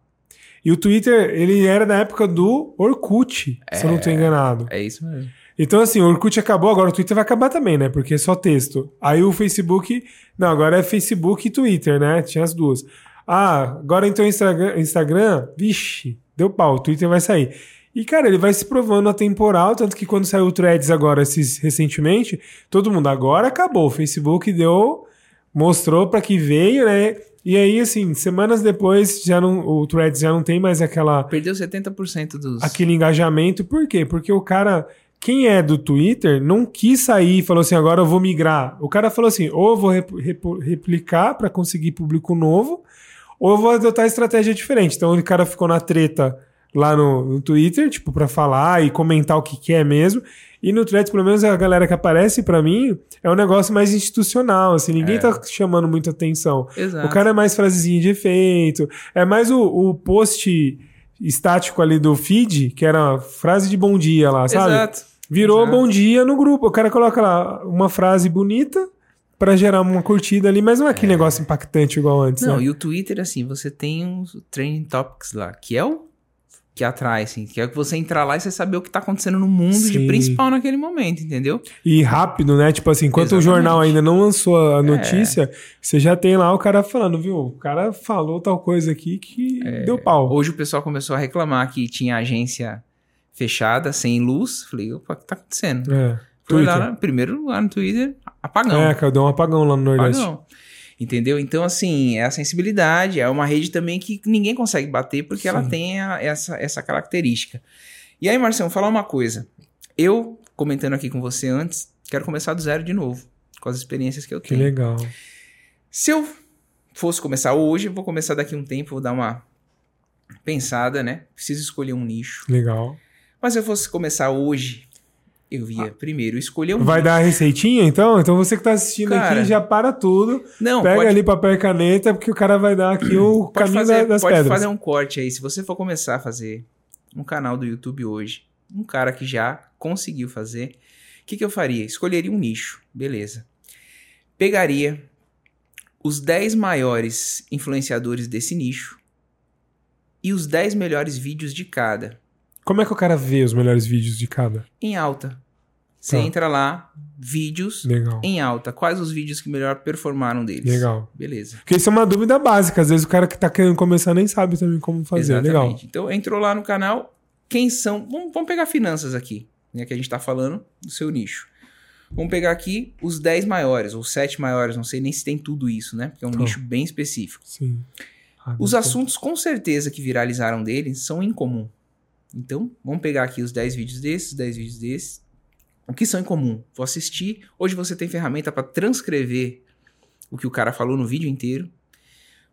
E o Twitter, ele era da época do Orkut, se eu não tô enganado. É isso mesmo. Então, assim, o Orkut acabou, agora o Twitter vai acabar também, né? Porque é só texto. Aí o Facebook. Não, agora é Facebook e Twitter, né? Tinha as duas. Ah, agora então Instagram, Instagram, vixe, deu pau, o Twitter vai sair. E, cara, ele vai se provando atemporal, tanto que quando saiu o Threads agora, esses, recentemente, todo mundo agora acabou. O Facebook deu, mostrou pra que veio, né? E aí, assim, semanas depois, já não, o Threads já não tem mais aquela Perdeu 70% dos. aquele engajamento. Por quê? Porque o cara quem é do Twitter não quis sair e falou assim, agora eu vou migrar. O cara falou assim, ou eu vou rep rep replicar para conseguir público novo, ou eu vou adotar estratégia diferente. Então o cara ficou na treta lá no, no Twitter, tipo, para falar e comentar o que quer é mesmo. E no Threads, pelo menos a galera que aparece para mim, é um negócio mais institucional, assim, ninguém é. tá chamando muita atenção. Exato. O cara é mais frasezinha de efeito, é mais o, o post estático ali do feed, que era frase de bom dia lá, sabe? Exato. Virou Exato. bom dia no grupo. O cara coloca lá uma frase bonita para gerar uma curtida ali, mas não é aquele é. negócio impactante igual antes. Não, né? e o Twitter, assim, você tem uns trending topics lá, que é o que atrai, assim, que é que você entrar lá e você saber o que tá acontecendo no mundo Sim. de principal naquele momento, entendeu? E rápido, né? Tipo assim, enquanto Exatamente. o jornal ainda não lançou a notícia, é. você já tem lá o cara falando, viu? O cara falou tal coisa aqui que é. deu pau. Hoje o pessoal começou a reclamar que tinha agência fechada, sem luz. Falei, opa, o que tá acontecendo? É. Fui lá, primeiro lá no Twitter, apagão. É, cara, deu um apagão lá no Nordeste. Apagão. Entendeu? Então, assim, é a sensibilidade, é uma rede também que ninguém consegue bater porque Sim. ela tem a, essa, essa característica. E aí, Marcelo, falar uma coisa. Eu, comentando aqui com você antes, quero começar do zero de novo, com as experiências que eu tenho. Que legal. Se eu fosse começar hoje, vou começar daqui um tempo, vou dar uma pensada, né? Preciso escolher um nicho. Legal. Mas se eu fosse começar hoje, eu ia primeiro escolher um. Vai dar a receitinha então? Então você que tá assistindo cara, aqui já para tudo. Não, pega pode... ali papel e caneta, porque o cara vai dar aqui o caminho fazer, das pode pedras. Pode fazer um corte aí. Se você for começar a fazer um canal do YouTube hoje, um cara que já conseguiu fazer, o que, que eu faria? Escolheria um nicho, beleza. Pegaria os 10 maiores influenciadores desse nicho e os 10 melhores vídeos de cada. Como é que o cara vê os melhores vídeos de cada? Em alta. Você tá. entra lá, vídeos Legal. em alta. Quais os vídeos que melhor performaram deles? Legal. Beleza. Porque isso é uma dúvida básica. Às vezes o cara que tá querendo começar nem sabe também como fazer. Exatamente. Legal. Então entrou lá no canal. Quem são. Vamos, vamos pegar finanças aqui, né? Que a gente tá falando do seu nicho. Vamos pegar aqui os 10 maiores, ou 7 maiores, não sei nem se tem tudo isso, né? Porque é um tá. nicho bem específico. Sim. Ah, os assuntos com certeza que viralizaram deles são incomum. Então, vamos pegar aqui os 10 vídeos desses, 10 vídeos desses, o que são em comum? Vou assistir. Hoje você tem ferramenta para transcrever o que o cara falou no vídeo inteiro.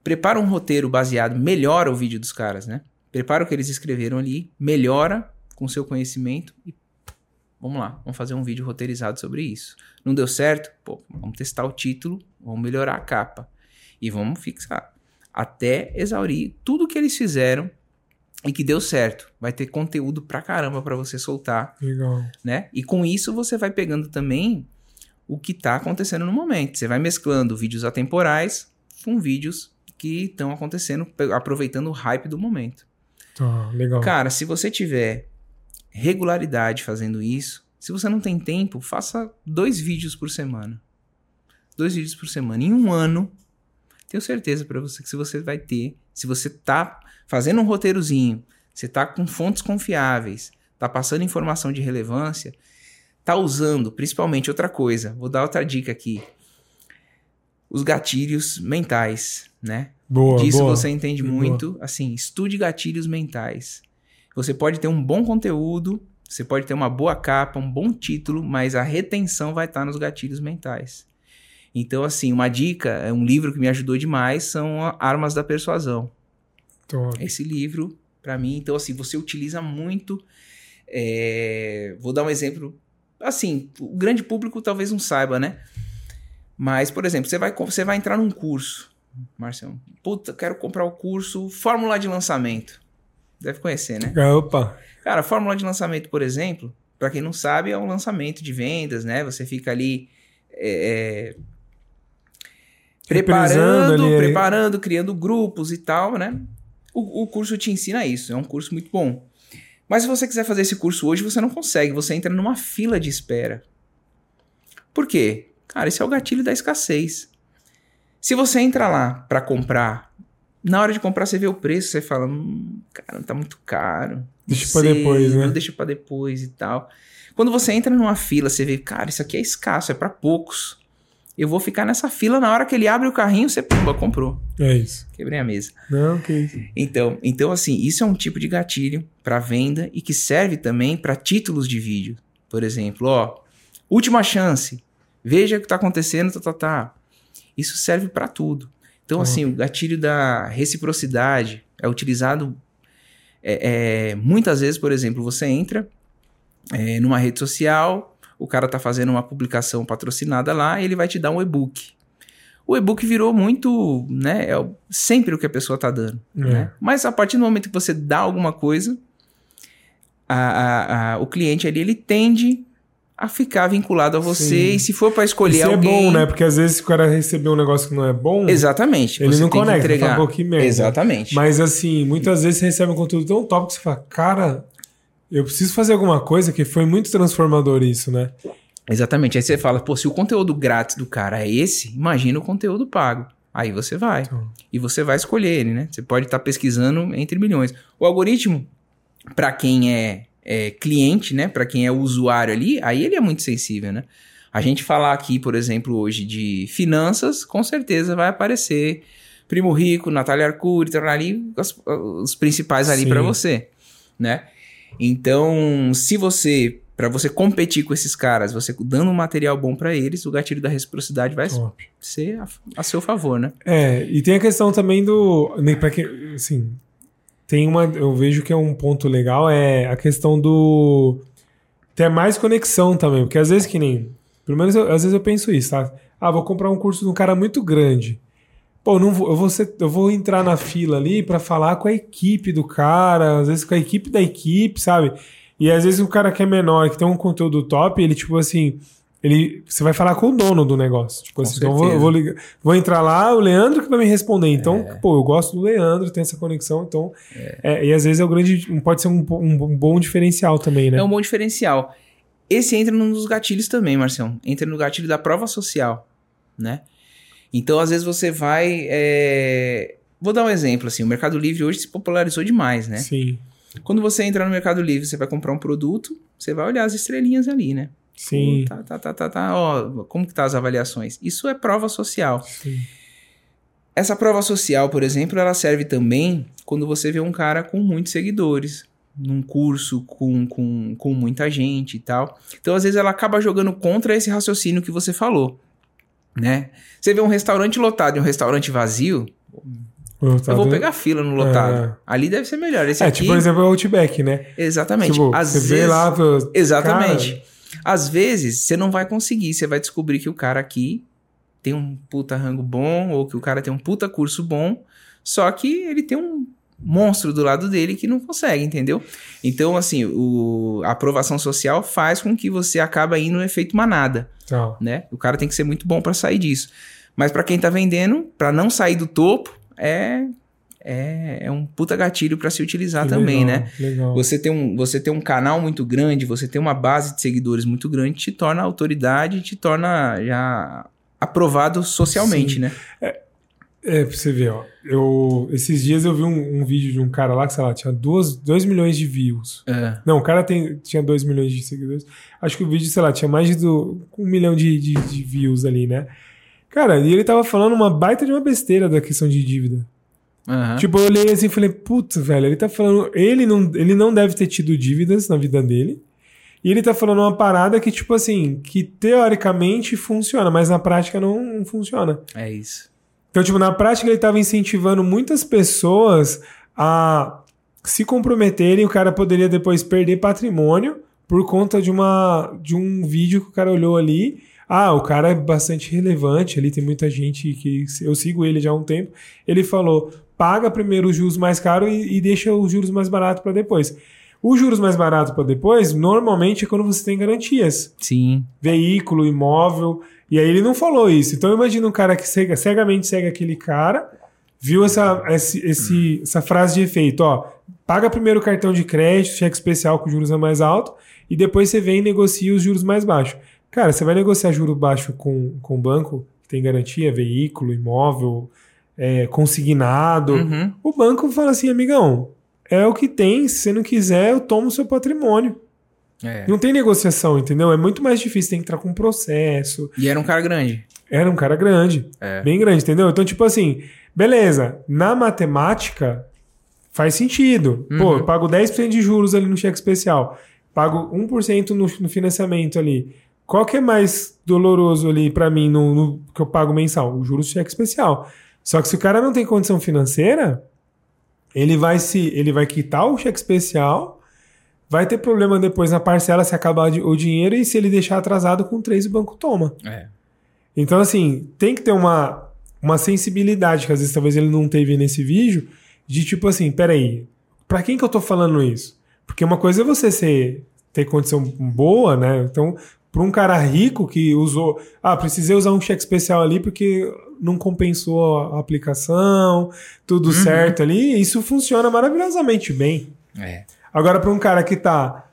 Prepara um roteiro baseado, melhora o vídeo dos caras, né? Prepara o que eles escreveram ali, melhora com seu conhecimento e vamos lá, vamos fazer um vídeo roteirizado sobre isso. Não deu certo? Pô, vamos testar o título, vamos melhorar a capa e vamos fixar até exaurir tudo que eles fizeram e que deu certo. Vai ter conteúdo pra caramba para você soltar. Legal. Né? E com isso você vai pegando também o que tá acontecendo no momento. Você vai mesclando vídeos atemporais com vídeos que estão acontecendo, aproveitando o hype do momento. Tá, legal. Cara, se você tiver regularidade fazendo isso, se você não tem tempo, faça dois vídeos por semana. Dois vídeos por semana. Em um ano, tenho certeza para você que se você vai ter, se você tá fazendo um roteirozinho, você tá com fontes confiáveis, tá passando informação de relevância, tá usando, principalmente outra coisa, vou dar outra dica aqui. Os gatilhos mentais, né? Boa, Disso boa, você entende muito, boa. assim, estude gatilhos mentais. Você pode ter um bom conteúdo, você pode ter uma boa capa, um bom título, mas a retenção vai estar nos gatilhos mentais. Então, assim, uma dica, é um livro que me ajudou demais, são Armas da Persuasão. Top. Esse livro, para mim, então, assim, você utiliza muito. É... Vou dar um exemplo. Assim, o grande público talvez não saiba, né? Mas, por exemplo, você vai, você vai entrar num curso, Marcelo. Puta, quero comprar o curso Fórmula de Lançamento. Deve conhecer, né? Opa! Cara, Fórmula de Lançamento, por exemplo, para quem não sabe, é um lançamento de vendas, né? Você fica ali. É, preparando, ali, preparando, criando grupos e tal, né? O, o curso te ensina isso, é um curso muito bom. Mas se você quiser fazer esse curso hoje, você não consegue, você entra numa fila de espera. Por quê? Cara, esse é o gatilho da escassez. Se você entra lá para comprar, na hora de comprar você vê o preço, você fala, hum, cara, tá muito caro. Deixa para depois, né? Deixa para depois e tal. Quando você entra numa fila, você vê, cara, isso aqui é escasso, é para poucos eu vou ficar nessa fila na hora que ele abre o carrinho, você pumba, comprou. É isso. Quebrei a mesa. Não, que isso. Então, então assim, isso é um tipo de gatilho para venda e que serve também para títulos de vídeo. por exemplo, ó, última chance, veja o que está acontecendo, tá, tá, tá. Isso serve para tudo. Então, Top. assim, o gatilho da reciprocidade é utilizado é, é, muitas vezes, por exemplo, você entra é, numa rede social, o cara tá fazendo uma publicação patrocinada lá, e ele vai te dar um e-book. O e-book virou muito, né? É sempre o que a pessoa tá dando. É. né? Mas a partir do momento que você dá alguma coisa, a- a- a- o cliente ali ele tende a ficar vinculado a você Sim. e se for para escolher Isso alguém, é bom, né? Porque às vezes se o cara recebeu um negócio que não é bom, Exatamente. ele não tem que conecta. entregar. Fala, pô, que merda. Exatamente. Mas assim, muitas vezes você recebe um conteúdo tão top que você fala, cara, eu preciso fazer alguma coisa que foi muito transformador isso, né? Exatamente. Aí você fala, pô, se o conteúdo grátis do cara é esse, imagina o conteúdo pago. Aí você vai. Então. E você vai escolher ele, né? Você pode estar pesquisando entre milhões. O algoritmo, para quem é, é cliente, né? Para quem é usuário ali, aí ele é muito sensível, né? A gente falar aqui, por exemplo, hoje de finanças, com certeza vai aparecer Primo Rico, Natália Arcuri, tá ali os, os principais ali para você, né? Então, se você para você competir com esses caras, você dando um material bom para eles, o gatilho da reciprocidade vai Top. ser a, a seu favor, né? É, e tem a questão também do. nem Pra que, assim, tem uma. Eu vejo que é um ponto legal, é a questão do. ter mais conexão também. Porque às vezes que nem. Pelo menos eu- às vezes eu penso isso, tá? Ah, vou comprar um curso de um cara muito grande. Pô, não vou, eu, vou ser- eu vou entrar na fila ali pra falar com a equipe do cara, às vezes com a equipe da equipe, sabe? E às vezes o cara que é menor, que tem um conteúdo top, ele, tipo assim, ele, você vai falar com o dono do negócio. Tipo assim, então eu vou, vou ligar- vou entrar lá, o Leandro que vai me responder. Então, pô, eu gosto do Leandro, tem essa conexão, então. é, e às vezes é o grande. Pode ser um, um- um bom diferencial também, né? É um bom diferencial. Esse entra num dos gatilhos também, Marcião. Entra no gatilho da prova social, né? Então, às vezes você vai... é, Vou dar um exemplo, assim. O Mercado Livre hoje se popularizou demais, né? Sim, Quando você entra no Mercado Livre, você vai comprar um produto, você vai olhar as estrelinhas ali, né? sim. Pô, Tá, tá, tá, tá, tá. Ó, como que tá as avaliações? Isso é prova social. sim. Essa prova social, por exemplo, ela serve também quando você vê um cara com muitos seguidores, num curso com, com, com muita gente e tal. Então, às vezes, ela acaba jogando contra esse raciocínio que você falou, né? Você vê um restaurante lotado e um restaurante vazio, Eu, eu vou pegar fila no lotado. É. Ali deve ser melhor. Esse É, aqui, tipo, por exemplo, o Outback, né? exatamente. Tipo, às você vezes, vê lá. pô, Exatamente. cara, Às vezes, você não vai conseguir, você vai descobrir que o cara aqui tem um puta rango bom, ou que o cara tem um puta curso bom, só que ele tem um monstro do lado dele que não consegue, entendeu? Então, assim, o, a aprovação social faz com que você acabe indo no efeito manada, tá. né? O cara tem que ser muito bom pra sair disso. Mas pra quem tá vendendo, pra não sair do topo, é, é, é um puta gatilho pra se utilizar Que também, legal, né? Legal. Você ter, um, você ter um canal muito grande, você ter uma base de seguidores muito grande, te torna autoridade, te torna já aprovado socialmente, Sim. né? É, pra você ver, ó. Eu, esses dias eu vi um, um vídeo de um cara lá que, sei lá, tinha 2 milhões de views. É. Não, o cara tem, tinha 2 milhões de seguidores. Acho que o vídeo, sei lá, tinha mais de um milhão de, de, de views ali, né? Cara, e ele tava falando uma baita de uma besteira da questão de dívida. Aham. Tipo, eu olhei assim e falei, putz, velho, ele tá falando. Ele não, ele não deve ter tido dívidas na vida dele. E ele tá falando uma parada que, tipo assim, que teoricamente funciona, mas na prática não funciona. É isso. Então, tipo, na prática ele tava incentivando muitas pessoas a se comprometerem, o cara poderia depois perder patrimônio por conta de uma de um vídeo que o cara olhou ali. Ah, o cara é bastante relevante, ali tem muita gente que eu sigo ele já há um tempo. Ele falou: paga primeiro os juros mais caros e, e deixa os juros mais baratos para depois. Os juros mais baratos para depois, normalmente é quando você tem garantias Sim. veículo, imóvel. E aí ele não falou isso. Então imagina um cara que cega, cegamente segue aquele cara, viu essa, esse, esse- essa frase de efeito, ó. Paga primeiro o cartão de crédito, cheque especial com juros é mais alto, e depois você vem e negocia os juros mais baixos. Cara, você vai negociar juro baixo com, com o banco, que tem garantia, veículo, imóvel, é, consignado. Uhum. O banco fala assim, amigão, é o que tem, se você não quiser, eu tomo o seu patrimônio. É. Não tem negociação, entendeu? É muito mais difícil, tem que entrar com um processo. E era um cara grande. Era um cara grande, É. bem grande, entendeu? Então, tipo assim, beleza, na matemática faz sentido. Pô, Uhum. eu pago 10% de juros ali no cheque especial. pago 1% no, no financiamento ali. Qual que é mais doloroso ali para mim no, no, que eu pago mensal? O juros cheque especial. Só que se o cara não tem condição financeira, ele vai se ele vai quitar o cheque especial, vai ter problema depois na parcela se acabar o dinheiro e se ele deixar atrasado com três o banco toma. É. Então assim, tem que ter uma uma sensibilidade que às vezes talvez ele não teve nesse vídeo de tipo assim, peraí, para quem que eu tô falando isso? Porque uma coisa é você ser, ter condição boa, né? Então, para um cara rico que usou, ah, precisei usar um cheque especial ali porque não compensou a aplicação, tudo uhum. certo ali, isso funciona maravilhosamente bem. É. Agora, para um cara que tá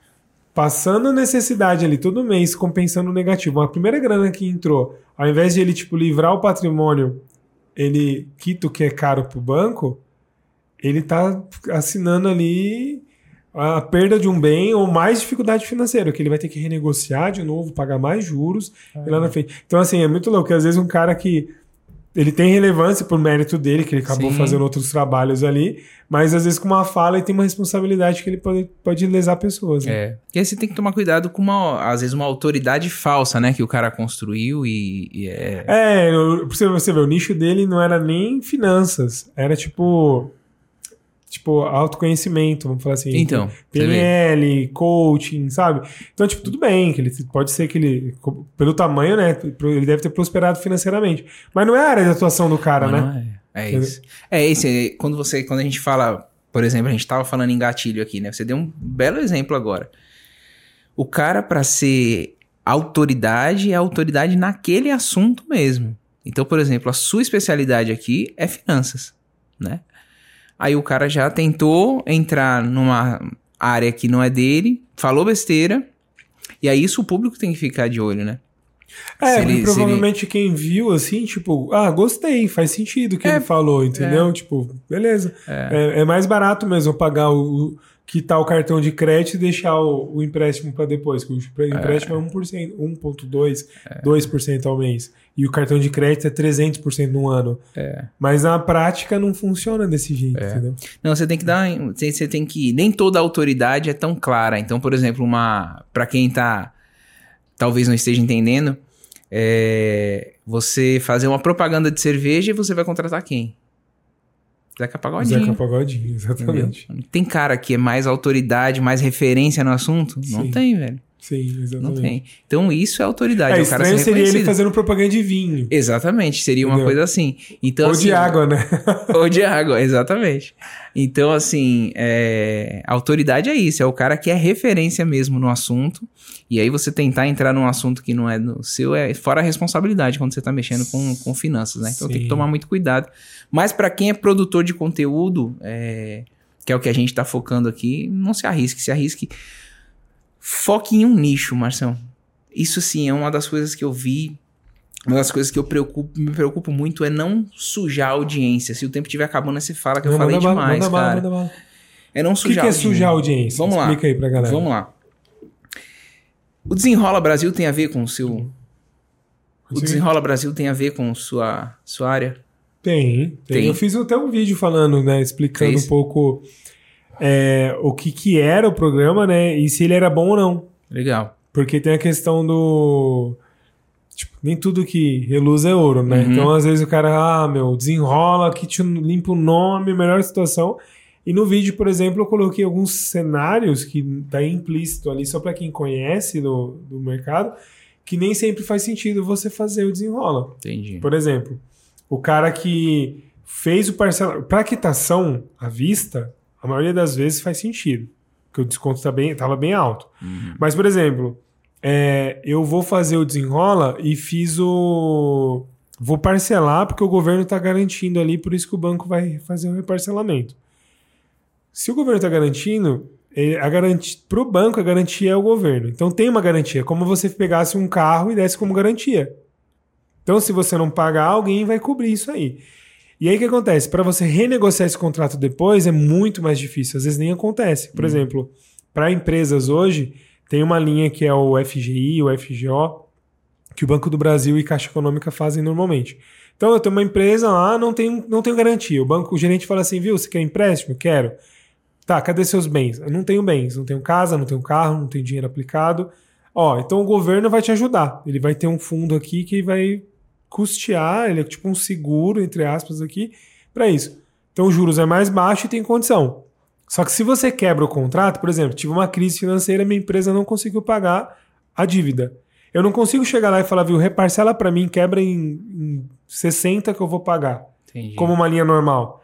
passando necessidade ali todo mês, compensando o negativo, a primeira grana que entrou, ao invés de ele, tipo, livrar o patrimônio, ele quita o que é caro pro banco, ele tá assinando ali a perda de um bem ou mais dificuldade financeira, que ele vai ter que renegociar de novo, pagar mais juros e lá na frente. Então, assim, é muito louco. Às vezes um cara que ele tem relevância por mérito dele, que ele acabou Sim. fazendo outros trabalhos ali, mas às vezes com uma fala e tem uma responsabilidade que ele pode, pode lesar pessoas. Né? É. E aí você tem que tomar cuidado com uma, às vezes, uma autoridade falsa, né, que o cara construiu e, e é. É, você ver, o nicho dele não era nem finanças, era tipo tipo, autoconhecimento, vamos falar assim. Então. PNL, coaching, sabe? Então, tipo, tudo bem, que ele pode ser que ele, pelo tamanho, né, ele deve ter prosperado financeiramente. Mas não é a área de atuação do cara, Mas né? É, é isso. É esse, quando você, quando a gente fala, por exemplo, a gente tava falando em gatilho aqui, né? Você deu um belo exemplo agora. O cara, para ser autoridade, é autoridade naquele assunto mesmo. Então, por exemplo, a sua especialidade aqui é finanças, né? Aí o cara já tentou entrar numa área que não é dele, falou besteira, e aí isso o público tem que ficar de olho, né? É, ele, provavelmente ele... quem viu assim, tipo, ah, gostei, faz sentido o que é, ele falou, entendeu? É. Tipo, beleza. É. é. é mais barato mesmo pagar o, quitar o cartão de crédito e deixar o, o empréstimo para depois, que o empréstimo é, é 1%, 1,2%, é. 2% ao mês. E o cartão de crédito é 300% no ano. É. Mas na prática não funciona desse jeito, é. entendeu? Não, você tem que dar. Você tem que. Nem toda autoridade é tão clara. Então, por exemplo, uma. para quem tá. Talvez não esteja entendendo. É, você fazer uma propaganda de cerveja e você vai contratar quem? Zeca Pagodinho. Zeca Pagodinho, exatamente. Entendeu? Tem cara que é mais autoridade, mais referência no assunto? Sim. Não tem, velho. Sim, exatamente. Não tem. Então isso é autoridade. É, o cara estranho seria ele fazendo propaganda de vinho. Exatamente, seria Entendeu? uma coisa assim. Então, ou assim, de água, né? ou de água, exatamente. Então, assim, é... autoridade é isso, é o cara que é referência mesmo no assunto. E aí você tentar entrar num assunto que não é no seu é fora a responsabilidade quando você está mexendo com, com finanças, né? Então Sim. tem que tomar muito cuidado. Mas para quem é produtor de conteúdo, é... que é o que a gente está focando aqui, não se arrisque, se arrisque. Foque em um nicho, Marcão. Isso sim é uma das coisas que eu vi. Uma das coisas que eu preocupo, me preocupo muito é não sujar a audiência. Se o tempo estiver acabando, você fala que eu falei demais, bala, cara. Bala, bala. É não sujar O que, que é sujar a audiência? Vamos lá. Explica aí pra galera. Vamos lá. O Desenrola Brasil tem a ver com o seu. O Desenrola Brasil tem a ver com sua, sua área? Tem, tem, tem. Eu fiz até um vídeo falando, né? Explicando Fez? um pouco é, o que, que era o programa, né? E se ele era bom ou não. Legal. Porque tem a questão do. Tipo, nem tudo que reluz é ouro, né? Uhum. Então, às vezes, o cara, ah, meu, desenrola, que te limpa o nome, melhor situação. E no vídeo, por exemplo, eu coloquei alguns cenários que tá implícito ali, só para quem conhece do, do mercado, que nem sempre faz sentido você fazer o desenrola. Entendi. Por exemplo, o cara que fez o parcelamento. Para quitação à vista, a maioria das vezes faz sentido. Porque o desconto estava tá bem, bem alto. Uhum. Mas, por exemplo, é, eu vou fazer o desenrola e fiz o. Vou parcelar porque o governo está garantindo ali, por isso que o banco vai fazer o reparcelamento. Se o governo está garantindo, a garantia para o banco a garantia é o governo. Então tem uma garantia, como você pegasse um carro e desse como garantia. Então, se você não pagar, alguém vai cobrir isso aí. E aí o que acontece? Para você renegociar esse contrato depois é muito mais difícil, às vezes nem acontece. Por hum. exemplo, para empresas hoje, tem uma linha que é o FGI, o FGO, que o Banco do Brasil e Caixa Econômica fazem normalmente. Então eu tenho uma empresa lá, não tenho, não tenho garantia. O banco, o gerente fala assim, viu, você quer empréstimo? Quero. Tá, cadê seus bens? Eu não tenho bens, não tenho casa, não tenho carro, não tenho dinheiro aplicado. Ó, então o governo vai te ajudar. Ele vai ter um fundo aqui que vai custear, ele é tipo um seguro, entre aspas, aqui, para isso. Então os juros é mais baixo e tem condição. Só que se você quebra o contrato, por exemplo, tive uma crise financeira, minha empresa não conseguiu pagar a dívida. Eu não consigo chegar lá e falar, viu, reparcela para mim, quebra em, em 60 que eu vou pagar. Entendi. Como uma linha normal.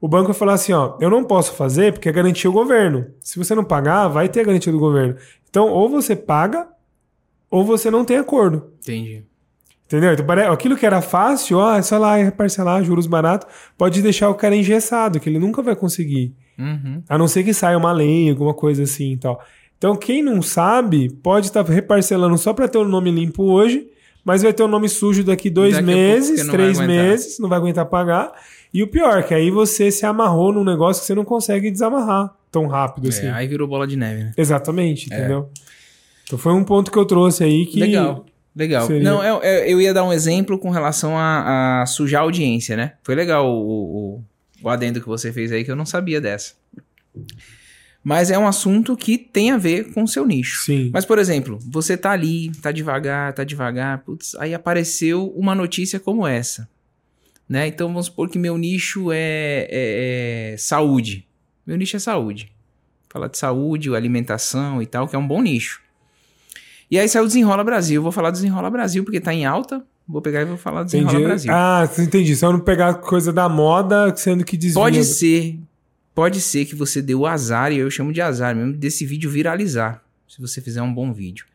O banco vai falar assim, ó, eu não posso fazer porque é garantia o governo. Se você não pagar, vai ter a garantia do governo. Então, ou você paga, ou você não tem acordo. Entendi. Entendeu? Então, aquilo que era fácil, ó, é só lá reparcelar, juros baratos, pode deixar o cara engessado, que ele nunca vai conseguir. Uhum. A não ser que saia uma lei, alguma coisa assim e tal. Então, quem não sabe, pode estar reparcelando só para ter o nome limpo hoje, mas vai ter o nome sujo daqui dois Daqui meses, três meses, não vai aguentar pagar. E o pior, que aí você se amarrou num negócio que você não consegue desamarrar tão rápido assim. É, aí virou bola de neve, né? Exatamente, entendeu? Então foi um ponto que eu trouxe aí que. Legal. Legal. seria- Não, eu, eu- eu ia dar um exemplo com relação a, a sujar a audiência, né? Foi legal o, o, o adendo que você fez aí, que eu não sabia dessa. Mas é um assunto que tem a ver com o seu nicho. Sim. Mas, por exemplo, você tá ali, tá devagar, tá devagar, putz, aí apareceu uma notícia como essa. Né? Então vamos supor que meu nicho é, é- é saúde. Meu nicho é saúde. Falar de saúde, alimentação e tal, que é um bom nicho. E aí saiu o Desenrola Brasil. Vou falar Desenrola Brasil porque tá em alta. Vou pegar e vou falar Desenrola Entendi. Brasil. Ah, entendi. Só não pegar coisa da moda, sendo que desvia. Pode ser, pode ser que você deu azar, e eu chamo de azar mesmo, desse vídeo viralizar, se você fizer um bom vídeo.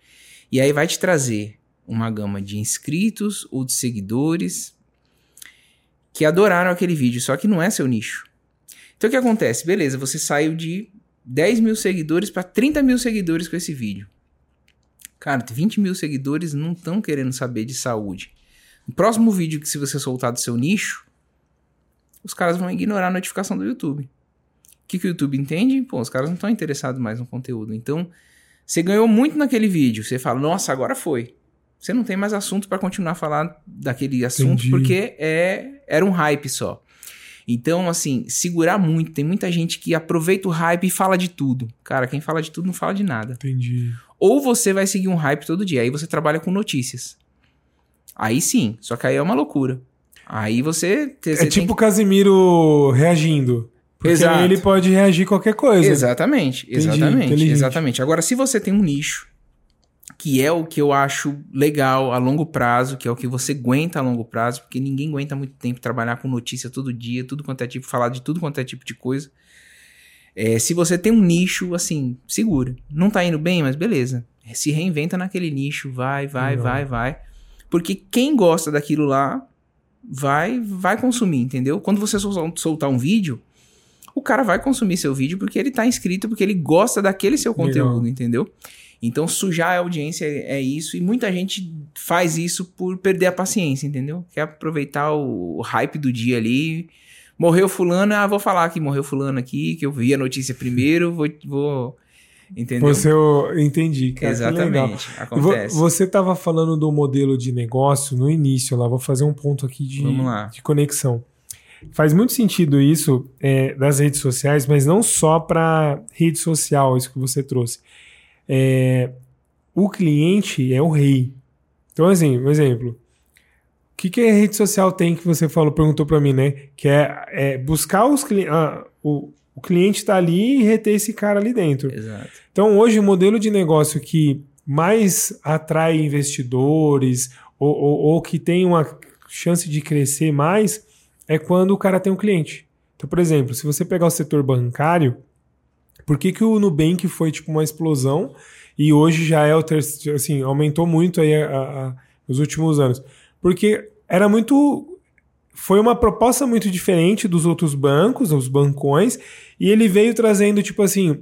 E aí vai te trazer uma gama de inscritos ou de seguidores que adoraram aquele vídeo, só que não é seu nicho. Então o que acontece? Beleza, você saiu de 10 mil seguidores para 30 mil seguidores com esse vídeo. Cara, 20 mil seguidores não estão querendo saber de saúde. No próximo vídeo que se você soltar do seu nicho, os caras vão ignorar a notificação do YouTube. O que, que o YouTube entende? Pô, os caras não estão interessados mais no conteúdo. Então, você ganhou muito naquele vídeo. Você fala, nossa, agora foi. Você não tem mais assunto para continuar a falar daquele assunto, Entendi. porque é, era um hype só. Então, assim, segurar muito. Tem muita gente que aproveita o hype e fala de tudo. Cara, quem fala de tudo não fala de nada. Entendi. Ou você vai seguir um hype todo dia. Aí você trabalha com notícias. Aí sim. Só que aí é uma loucura. Aí você. você É tipo o Casimiro reagindo. Porque Exato. aí ele pode reagir a qualquer coisa. Exatamente, exatamente, exatamente. Agora, se você tem um nicho, que é o que eu acho legal a longo prazo, que é o que você aguenta a longo prazo, porque ninguém aguenta muito tempo trabalhar com notícia todo dia, tudo quanto é tipo, falar de tudo quanto é tipo de coisa. É, se você tem um nicho, assim, segura. Não tá indo bem, mas beleza. Se reinventa naquele nicho, vai, vai, Legal. vai, vai. Porque quem gosta daquilo lá vai vai consumir, entendeu? Quando você sol- soltar um vídeo, o cara vai consumir seu vídeo porque ele tá inscrito, porque ele gosta daquele seu Legal. conteúdo, entendeu? Então, sujar a audiência é é isso, e muita gente faz isso por perder a paciência, entendeu? Quer aproveitar o, o hype do dia ali. Morreu fulano, ah, vou falar que morreu fulano aqui, que eu vi a notícia primeiro, vou... vou entendeu? Você, eu entendi, cara. Exatamente, acontece. Você estava falando do modelo de negócio no início lá, vou fazer um ponto aqui de, de conexão. Faz muito sentido isso é, das redes sociais, mas não só para rede social, isso que você trouxe. É, o cliente é o rei. Então, assim, um exemplo. O que, que a rede social tem que você falou, perguntou para mim, né? Que é, é buscar os clientes. o, o cliente está ali e reter esse cara ali dentro. Exato. Então, hoje, o modelo de negócio que mais atrai investidores ou, ou- ou que tem uma chance de crescer mais é quando o cara tem um cliente. Então, por exemplo, se você pegar o setor bancário, por que, que o Nubank foi tipo uma explosão e hoje já é o terceiro, assim, aumentou muito aí a- a- a- nos últimos anos? Porque era muito foi uma proposta muito diferente dos outros bancos, os bancões, e ele veio trazendo, tipo assim,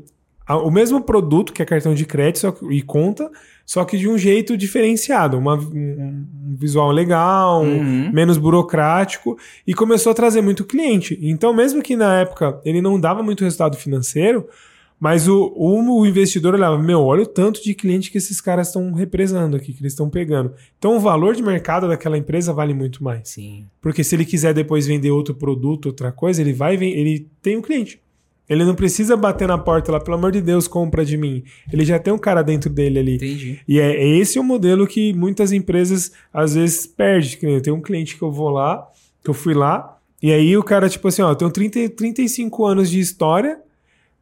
o mesmo produto que é cartão de crédito que- e conta, só que de um jeito diferenciado, uma- um, um visual legal, um- Uhum. menos burocrático, e começou a trazer muito cliente. Então, mesmo que na época ele não dava muito resultado financeiro, mas o, o, o investidor olhava, meu, olha o tanto de cliente que esses caras estão represando aqui, que eles estão pegando. Então, o valor de mercado daquela empresa vale muito mais. Sim. Porque se ele quiser depois vender outro produto, outra coisa, ele vai ele tem um cliente. Ele não precisa bater na porta lá, pelo amor de Deus, compra de mim. Ele já tem um cara dentro dele ali. Entendi. E é, é esse o modelo que muitas empresas às vezes perdem. Eu tenho um cliente que eu vou lá, que eu fui lá, e aí o cara, tipo assim, ó, eu tenho 30, 35 anos de história,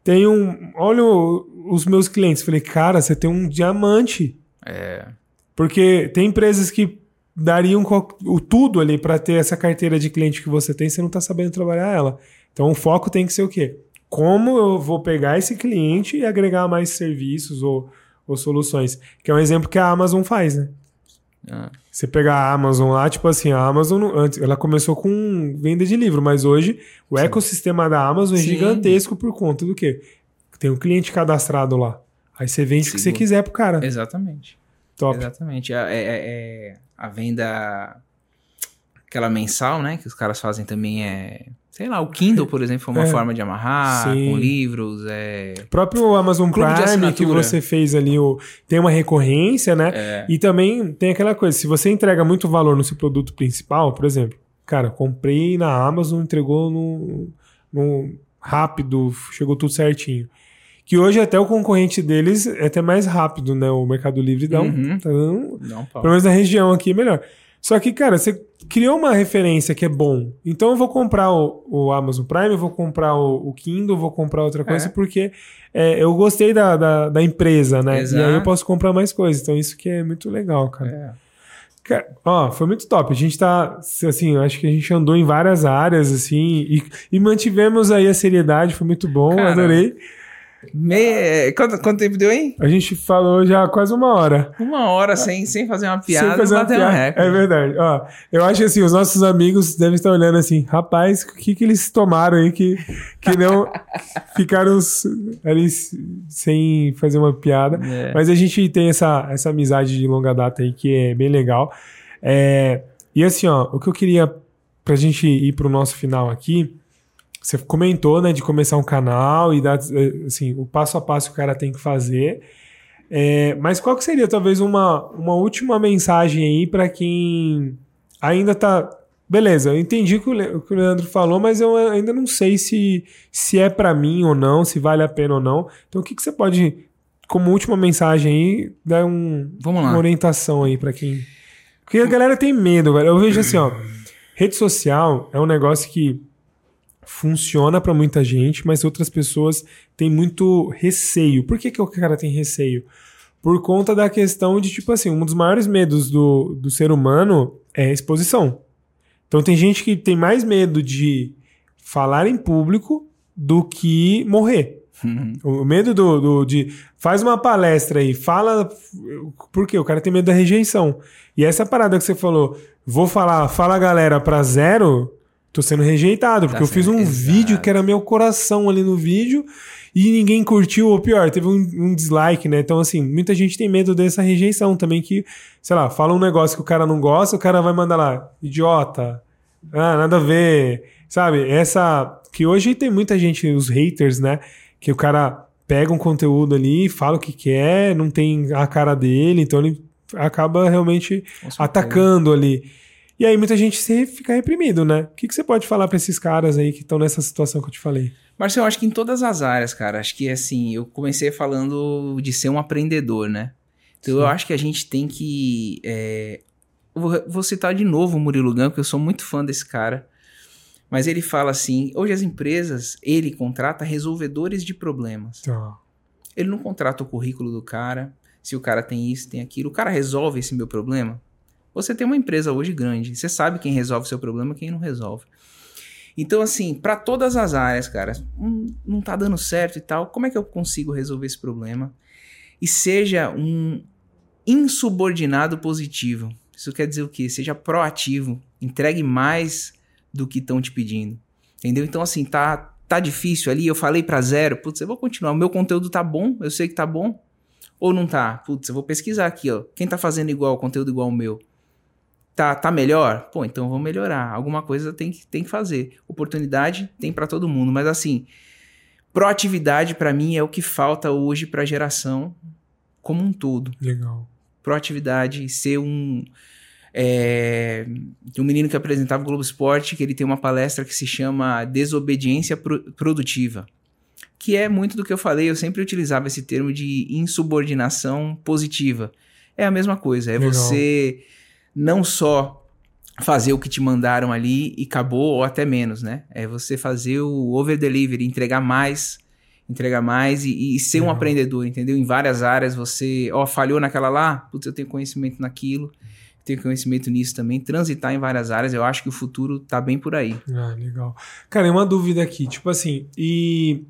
tenho um. Olha os meus clientes. Falei, cara, você tem um diamante. É. Porque tem empresas que dariam o tudo ali para ter essa carteira de cliente que você tem, você não tá sabendo trabalhar ela. Então o foco tem que ser o quê? Como eu vou pegar esse cliente e agregar mais serviços ou, ou soluções? Que é um exemplo que a Amazon faz, né? Ah, Você pegar a Amazon lá, tipo assim, a Amazon, antes, ela começou com venda de livro, mas hoje o Sim. ecossistema da Amazon é Sim. gigantesco por conta do quê? Tem um cliente cadastrado lá. Aí você vende o que você quiser pro cara. exatamente. Top. Exatamente. É, é- é- a venda. Aquela mensal, né? Que os caras fazem também é. Sei lá, o Kindle, por exemplo, foi uma É. forma de amarrar Sim. com livros. É, O próprio Amazon Prime que você fez ali, o, tem uma recorrência, né? é, E também tem aquela coisa, se você entrega muito valor no seu produto principal, por exemplo, cara, comprei na Amazon, entregou no, no rápido, chegou tudo certinho. Que hoje até o concorrente deles é até mais rápido, né? O Mercado Livre dá um, Uhum. tá dando não, pelo menos na região aqui é melhor. Só que, cara, você criou uma referência que é bom. Então eu vou comprar o, o Amazon Prime, eu vou comprar o, o Kindle, vou comprar outra coisa, É. porque é, eu gostei da, da, da empresa, né? Exato. E aí eu posso comprar mais coisas. Então isso que é muito legal, cara. É. Cara, ó, foi muito top. A gente tá, assim, eu acho que a gente andou em várias áreas, assim, e, e mantivemos aí a seriedade, foi muito bom, Cara, adorei. Me... Quanto, quanto tempo deu, hein? A gente falou já quase uma hora. Uma hora sem, sem fazer uma piada, Sem fazer uma bateu um piada. recorde. É verdade. Ó, eu acho que assim, os nossos amigos devem estar olhando assim, rapaz, o que, que eles tomaram aí que, que não ficaram ali sem fazer uma piada. É. Mas a gente tem essa, essa amizade de longa data aí que é bem legal. É, e assim, ó, o que eu queria pra gente ir pro nosso final aqui, você comentou, né, de começar um canal e dar, eh, assim, o passo a passo que o cara tem que fazer. É, mas qual que seria talvez uma, uma última mensagem aí pra quem ainda tá. Beleza, eu entendi o que o Leandro falou, mas eu ainda não sei se, se é pra mim ou não, se vale a pena ou não. Então, o que, que você pode, como última mensagem aí, dar um, uma orientação aí pra quem. Porque a galera tem medo, velho. Eu vejo assim, ó. Rede social é um negócio que funciona pra muita gente, mas outras pessoas têm muito receio. Por que, que o cara tem receio? Por conta da questão de, tipo assim, um dos maiores medos do, do ser humano é a exposição. Então tem gente que tem mais medo de falar em público do que morrer. Uhum. O medo do, do- de. Faz uma palestra aí, fala. Por quê? O cara tem medo da rejeição. E essa parada que você falou, vou falar, fala galera pra zero, tô sendo rejeitado, porque Tá eu fiz um exato. vídeo que era meu coração ali no vídeo e ninguém curtiu, ou pior, teve um, um dislike, né? Então, assim, muita gente tem medo dessa rejeição também, que, sei lá, fala um negócio que o cara não gosta, o cara vai mandar lá, idiota, ah, nada a ver, sabe? Essa. Que hoje tem muita gente, os haters, né? Que o cara pega um conteúdo ali, fala o que quer, não tem a cara dele, então ele acaba realmente atacando ali. E aí muita gente se fica reprimido, né? O que, que você pode falar pra esses caras aí que estão nessa situação que eu te falei? Marcelo, eu acho que em todas as áreas, cara. Acho que assim, eu comecei falando de ser um aprendedor, né? Então eu Sim. acho que a gente tem que. é, eu Vou, citar de novo o Murilo Gun, porque eu sou muito fã desse cara. Mas ele fala assim: hoje as empresas, ele contrata resolvedores de problemas. Então, Ele não contrata o currículo do cara, se o cara tem isso, tem aquilo. O cara resolve esse meu problema. Você tem uma empresa hoje grande, você sabe quem resolve o seu problema quem não resolve. Então, assim, para todas as áreas, cara, hum, não tá dando certo e tal, como é que eu consigo resolver esse problema? E seja um insubordinado positivo. Isso quer dizer o quê? Seja proativo, entregue mais do que estão te pedindo. Entendeu? Então, assim, tá, tá difícil ali, eu falei pra zero, putz, eu vou continuar. O meu conteúdo tá bom, eu sei que tá bom. Ou não tá? Putz, eu vou pesquisar aqui, ó. Quem tá fazendo igual, conteúdo igual ao meu? Tá, tá melhor? Pô, então vou melhorar. Alguma coisa tem que, tem que fazer. Oportunidade tem pra todo mundo, mas assim, proatividade pra mim é o que falta hoje pra geração como um todo legal. proatividade, ser um. É, um menino que apresentava o Globo Esporte, que ele tem uma palestra que se chama Desobediência Pro- Produtiva. que é muito do que eu falei, eu sempre utilizava esse termo de insubordinação positiva. É a mesma coisa, é Legal. você não só fazer o que te mandaram ali e acabou, ou até menos, né? É você fazer o over delivery, entregar mais, entregar mais e, e ser um Legal. aprendedor, entendeu? Em várias áreas você, ó, falhou naquela lá, putz, eu tenho conhecimento naquilo, tenho conhecimento nisso também, transitar em várias áreas, eu acho que o futuro tá bem por aí. Ah, legal. Cara, uma dúvida aqui, tipo assim, e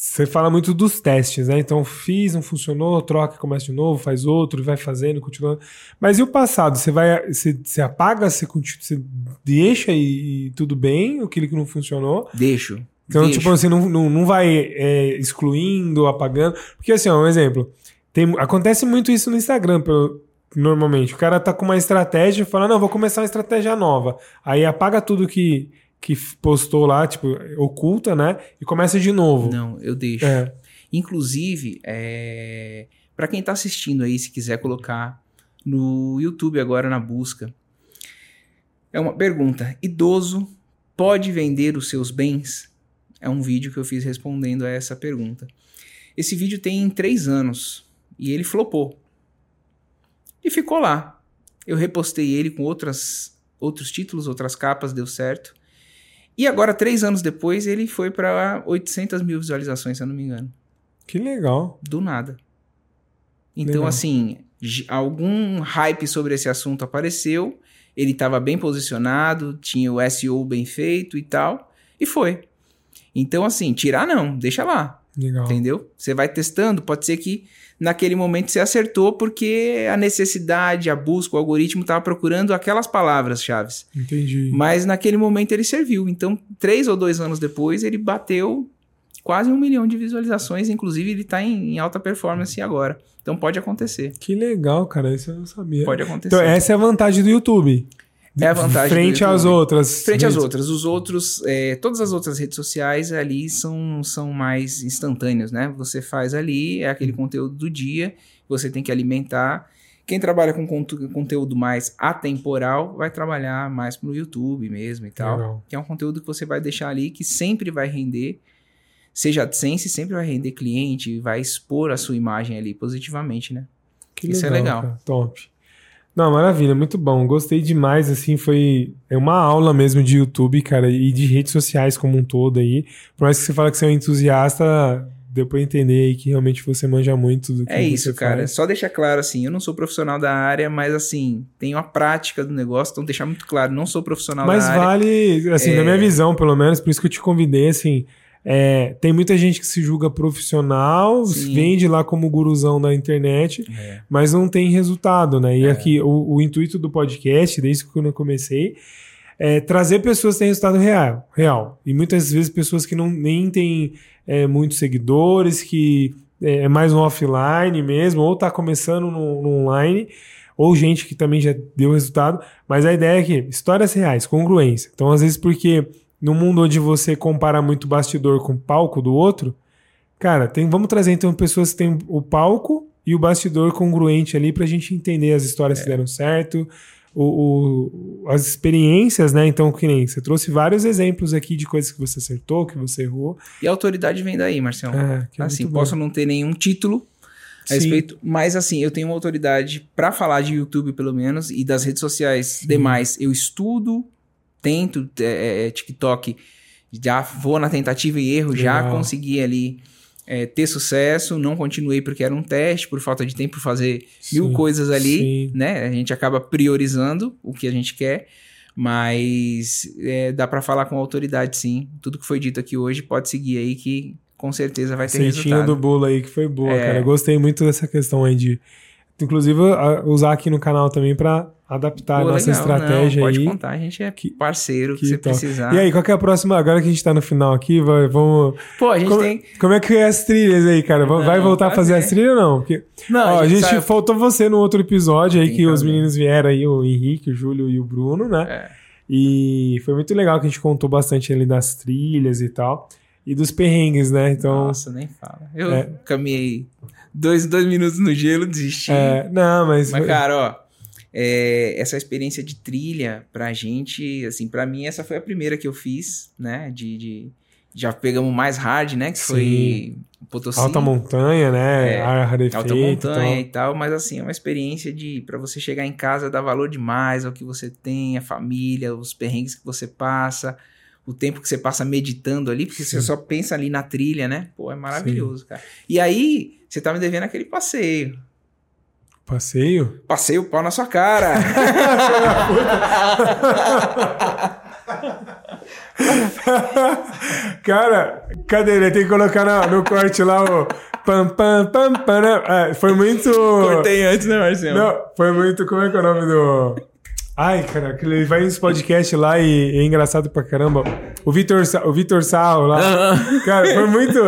você fala muito dos testes, né? Então, fiz, não funcionou, troca, começa de novo, faz outro, vai fazendo, continuando. Mas e o passado? Você vai, você, você apaga, você, continua, você deixa e, e tudo bem, aquilo que não funcionou. Deixo. Então, deixo. tipo, você não, não, não vai é, excluindo, apagando. Porque, assim, ó, um exemplo. Tem, acontece muito isso no Instagram, pelo, normalmente. O cara tá com uma estratégia e fala, não, vou começar uma estratégia nova. Aí apaga tudo que, que postou lá, tipo, oculta, né? E começa de novo. Não, eu deixo. É, Inclusive, é... para quem tá assistindo aí, se quiser colocar no YouTube agora na busca, é uma pergunta: idoso pode vender os seus bens? É um vídeo que eu fiz respondendo a essa pergunta. Esse vídeo tem três anos e ele flopou. E ficou lá. Eu repostei ele com outras, outros títulos, outras capas, deu certo. E agora, três anos depois, ele foi para 800 mil visualizações, se eu não me engano que legal. do nada. Então, Legal. assim, algum hype sobre esse assunto apareceu, ele estava bem posicionado, tinha o SEO bem feito e tal, e foi. Então, assim, tirar não, deixa lá, Legal. entendeu? Você vai testando, pode ser que naquele momento você acertou porque a necessidade, a busca, o algoritmo estava procurando aquelas palavras-chave. Entendi. Mas naquele momento ele serviu. Então, três ou dois anos depois, ele bateu quase um milhão de visualizações. Inclusive, ele está em, em alta performance agora. Então, pode acontecer. Que legal, cara. Isso eu não sabia. Pode acontecer. Então, essa é a vantagem do YouTube. É a vantagem Frente às outras. Frente às redes. outras. Os outros, é, todas as outras redes sociais ali são, são mais instantâneos, né? Você faz ali, é aquele conteúdo do dia, você tem que alimentar. Quem trabalha com conteúdo mais atemporal vai trabalhar mais pro YouTube mesmo e tal. Legal. Que é um conteúdo que você vai deixar ali que sempre vai render. Seja AdSense, sempre vai render cliente, vai expor a sua imagem ali positivamente, né? Que Isso é legal. cara. Top. Não, maravilha, muito bom. Gostei demais, assim, foi é uma aula mesmo de YouTube, cara, e de redes sociais como um todo aí. Por mais que você fala que você é um entusiasta, deu pra entender aí que realmente você manja muito do que É isso, cara. faz. Só deixar claro assim, eu não sou profissional da área, mas assim, tenho a prática do negócio, então deixar muito claro, não sou profissional Mas da área. vale, assim, É. na minha visão, pelo menos, por isso que eu te convidei, assim, é, tem muita gente que se julga profissional, Sim. vende lá como guruzão da internet, É. mas não tem resultado, né? E É. aqui, o, o intuito do podcast, desde que eu comecei, é trazer pessoas que têm resultado real. real. E muitas vezes pessoas que não, nem têm é, muitos seguidores, que é, é mais um offline mesmo, ou tá começando no, no online, ou gente que também já deu resultado. Mas a ideia é que histórias reais, congruência. Então, às vezes, porque no mundo onde você compara muito bastidor com o palco do outro, cara, tem, vamos trazer então pessoas que têm o palco e o bastidor congruente ali pra gente entender as histórias que deram certo, o, o- as experiências, né? Então, que nem você trouxe vários exemplos aqui de coisas que você acertou, que você errou. E a autoridade vem daí, Marcelo. É, é assim, posso não ter nenhum título a Sim. respeito, mas assim, eu tenho uma autoridade pra falar de YouTube, pelo menos, e das redes sociais demais. Eu estudo, tento, é, é, TikTok, já vou na tentativa e erro, já Legal. consegui ali é, ter sucesso, não continuei porque era um teste, por falta de tempo fazer mil Sim, coisas ali, sim. né? A gente acaba priorizando o que a gente quer, mas é, dá pra falar com autoridade, sim. Tudo que foi dito aqui hoje pode seguir aí que com certeza vai ter Receitinha resultado. do bolo aí que foi boa, É. cara. Eu gostei muito dessa questão aí de. Inclusive, usar aqui no canal também pra adaptar Pô, a nossa legal, estratégia não, pode aí. contar, a gente é parceiro que, que você top. precisar. E aí, qual que é a próxima? Agora que a gente tá no final aqui, vai- vamos. Pô, a gente Como, tem. como é que é as trilhas aí, cara? Va- vai Não, voltar a fazer fazer. as trilhas ou não? Porque, Não, ó, a gente, sabe- faltou você no outro episódio aí Tem que que os meninos vieram aí, o Henrique, o Júlio e o Bruno, né? É. E foi muito legal que a gente contou bastante ali das trilhas e tal. E dos perrengues, né? Então. Nossa, nem fala. Eu É. caminhei dois, dois minutos no gelo, desisti. é, não, mas. Mas, cara, ó, é, essa experiência de trilha pra gente, assim, pra mim essa foi a primeira que eu fiz, né, de, de, Já pegamos mais hard, né? Que Sim. foi Potosí. Alta montanha, né? É, Ar rarefeito alta montanha e tal. tal, mas assim, é uma experiência de para você chegar em casa dar valor demais ao que você tem, a família, os perrengues que você passa, o tempo que você passa meditando ali, porque você Sim. só pensa ali na trilha, né? Pô, é maravilhoso, cara. E aí, você tá me devendo aquele passeio. Passeio? Passeio o pau na sua cara. Cara, cadê ele? Tem que colocar na- no corte lá o pam pam pam pam. né? Ah, foi muito. Cortei antes, né, Marcelo? Não, foi muito. Como é que é o nome do. Ai, cara, ele vai nos podcasts lá e, é engraçado pra caramba. O Vitor, o Vitor Sarro lá. Cara, foi muito.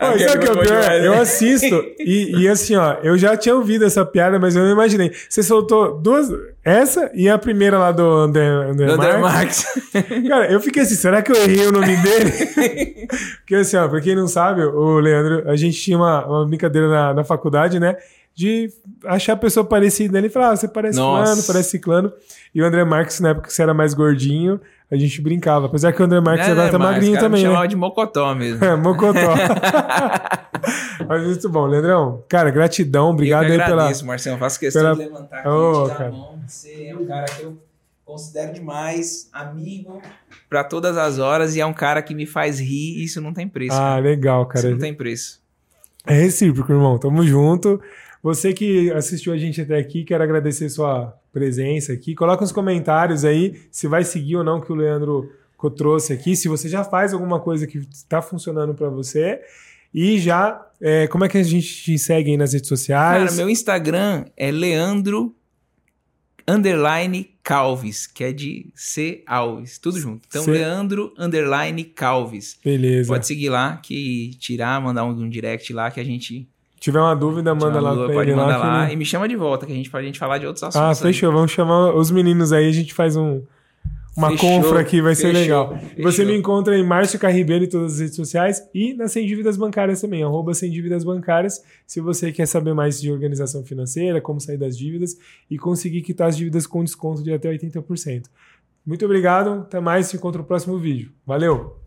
Ó, Aquele sabe o que é o pior? demais, né? Eu assisto e, e assim, ó, eu já tinha ouvido essa piada, mas eu não imaginei. Você soltou duas. Essa e a primeira lá do Under, Under Under Marx. Max. Cara, eu fiquei assim, será que eu errei o nome dele? Porque assim, ó, pra quem não sabe, o Leandro, a gente tinha uma, uma brincadeira na, na faculdade, né? De achar a pessoa parecida. Ele falava, ah, você parece Nossa. fulano, parece ciclano. E o André Marques, na época que você era mais gordinho, a gente brincava. Apesar que o André Marques agora tá magrinho também, Me né? chamava de mocotó mesmo. É, mocotó. Mas muito bom, Leandrão. Cara, gratidão, obrigado eu aí que pela. agradeço, Marcelo. Faço questão pela- de levantar aqui, dar cara. a mão. Você é um cara que eu considero demais, amigo pra todas as horas e é um cara que me faz rir e isso não tem preço. Ah, cara. legal, Isso cara. não tem preço. É recíproco, irmão. Tamo junto. Você que assistiu a gente até aqui, quero agradecer sua presença aqui. Coloca nos comentários aí se vai seguir ou não o que o Leandro trouxe aqui. Se você já faz alguma coisa que está funcionando para você. E já, é, como é que a gente te segue aí nas redes Cara, sociais? meu Instagram é Leandro underline Calves, que é de C Alves, tudo junto. Então, C- Leandro underline Calves. Beleza. Pode seguir lá, que tirar, mandar um, um direct lá que a gente tiver uma dúvida, manda tirar lá dúvida, pra pode ele mandar lá. lá, ele- e me chama de volta, que a gente pode a gente falar de outros assuntos. Ah, aí. fechou. Vamos chamar os meninos aí, a gente faz um, uma Fechou, confra aqui, vai ser fechou, legal. E Você fechou. me encontra em Márcio Carribeiro em todas as redes sociais e nas Sem Dívidas Bancárias também, arroba Sem Dívidas Bancárias, se você quer saber mais de organização financeira, como sair das dívidas e conseguir quitar as dívidas com desconto de até 80%. Muito obrigado, até mais, se encontra no próximo vídeo. Valeu!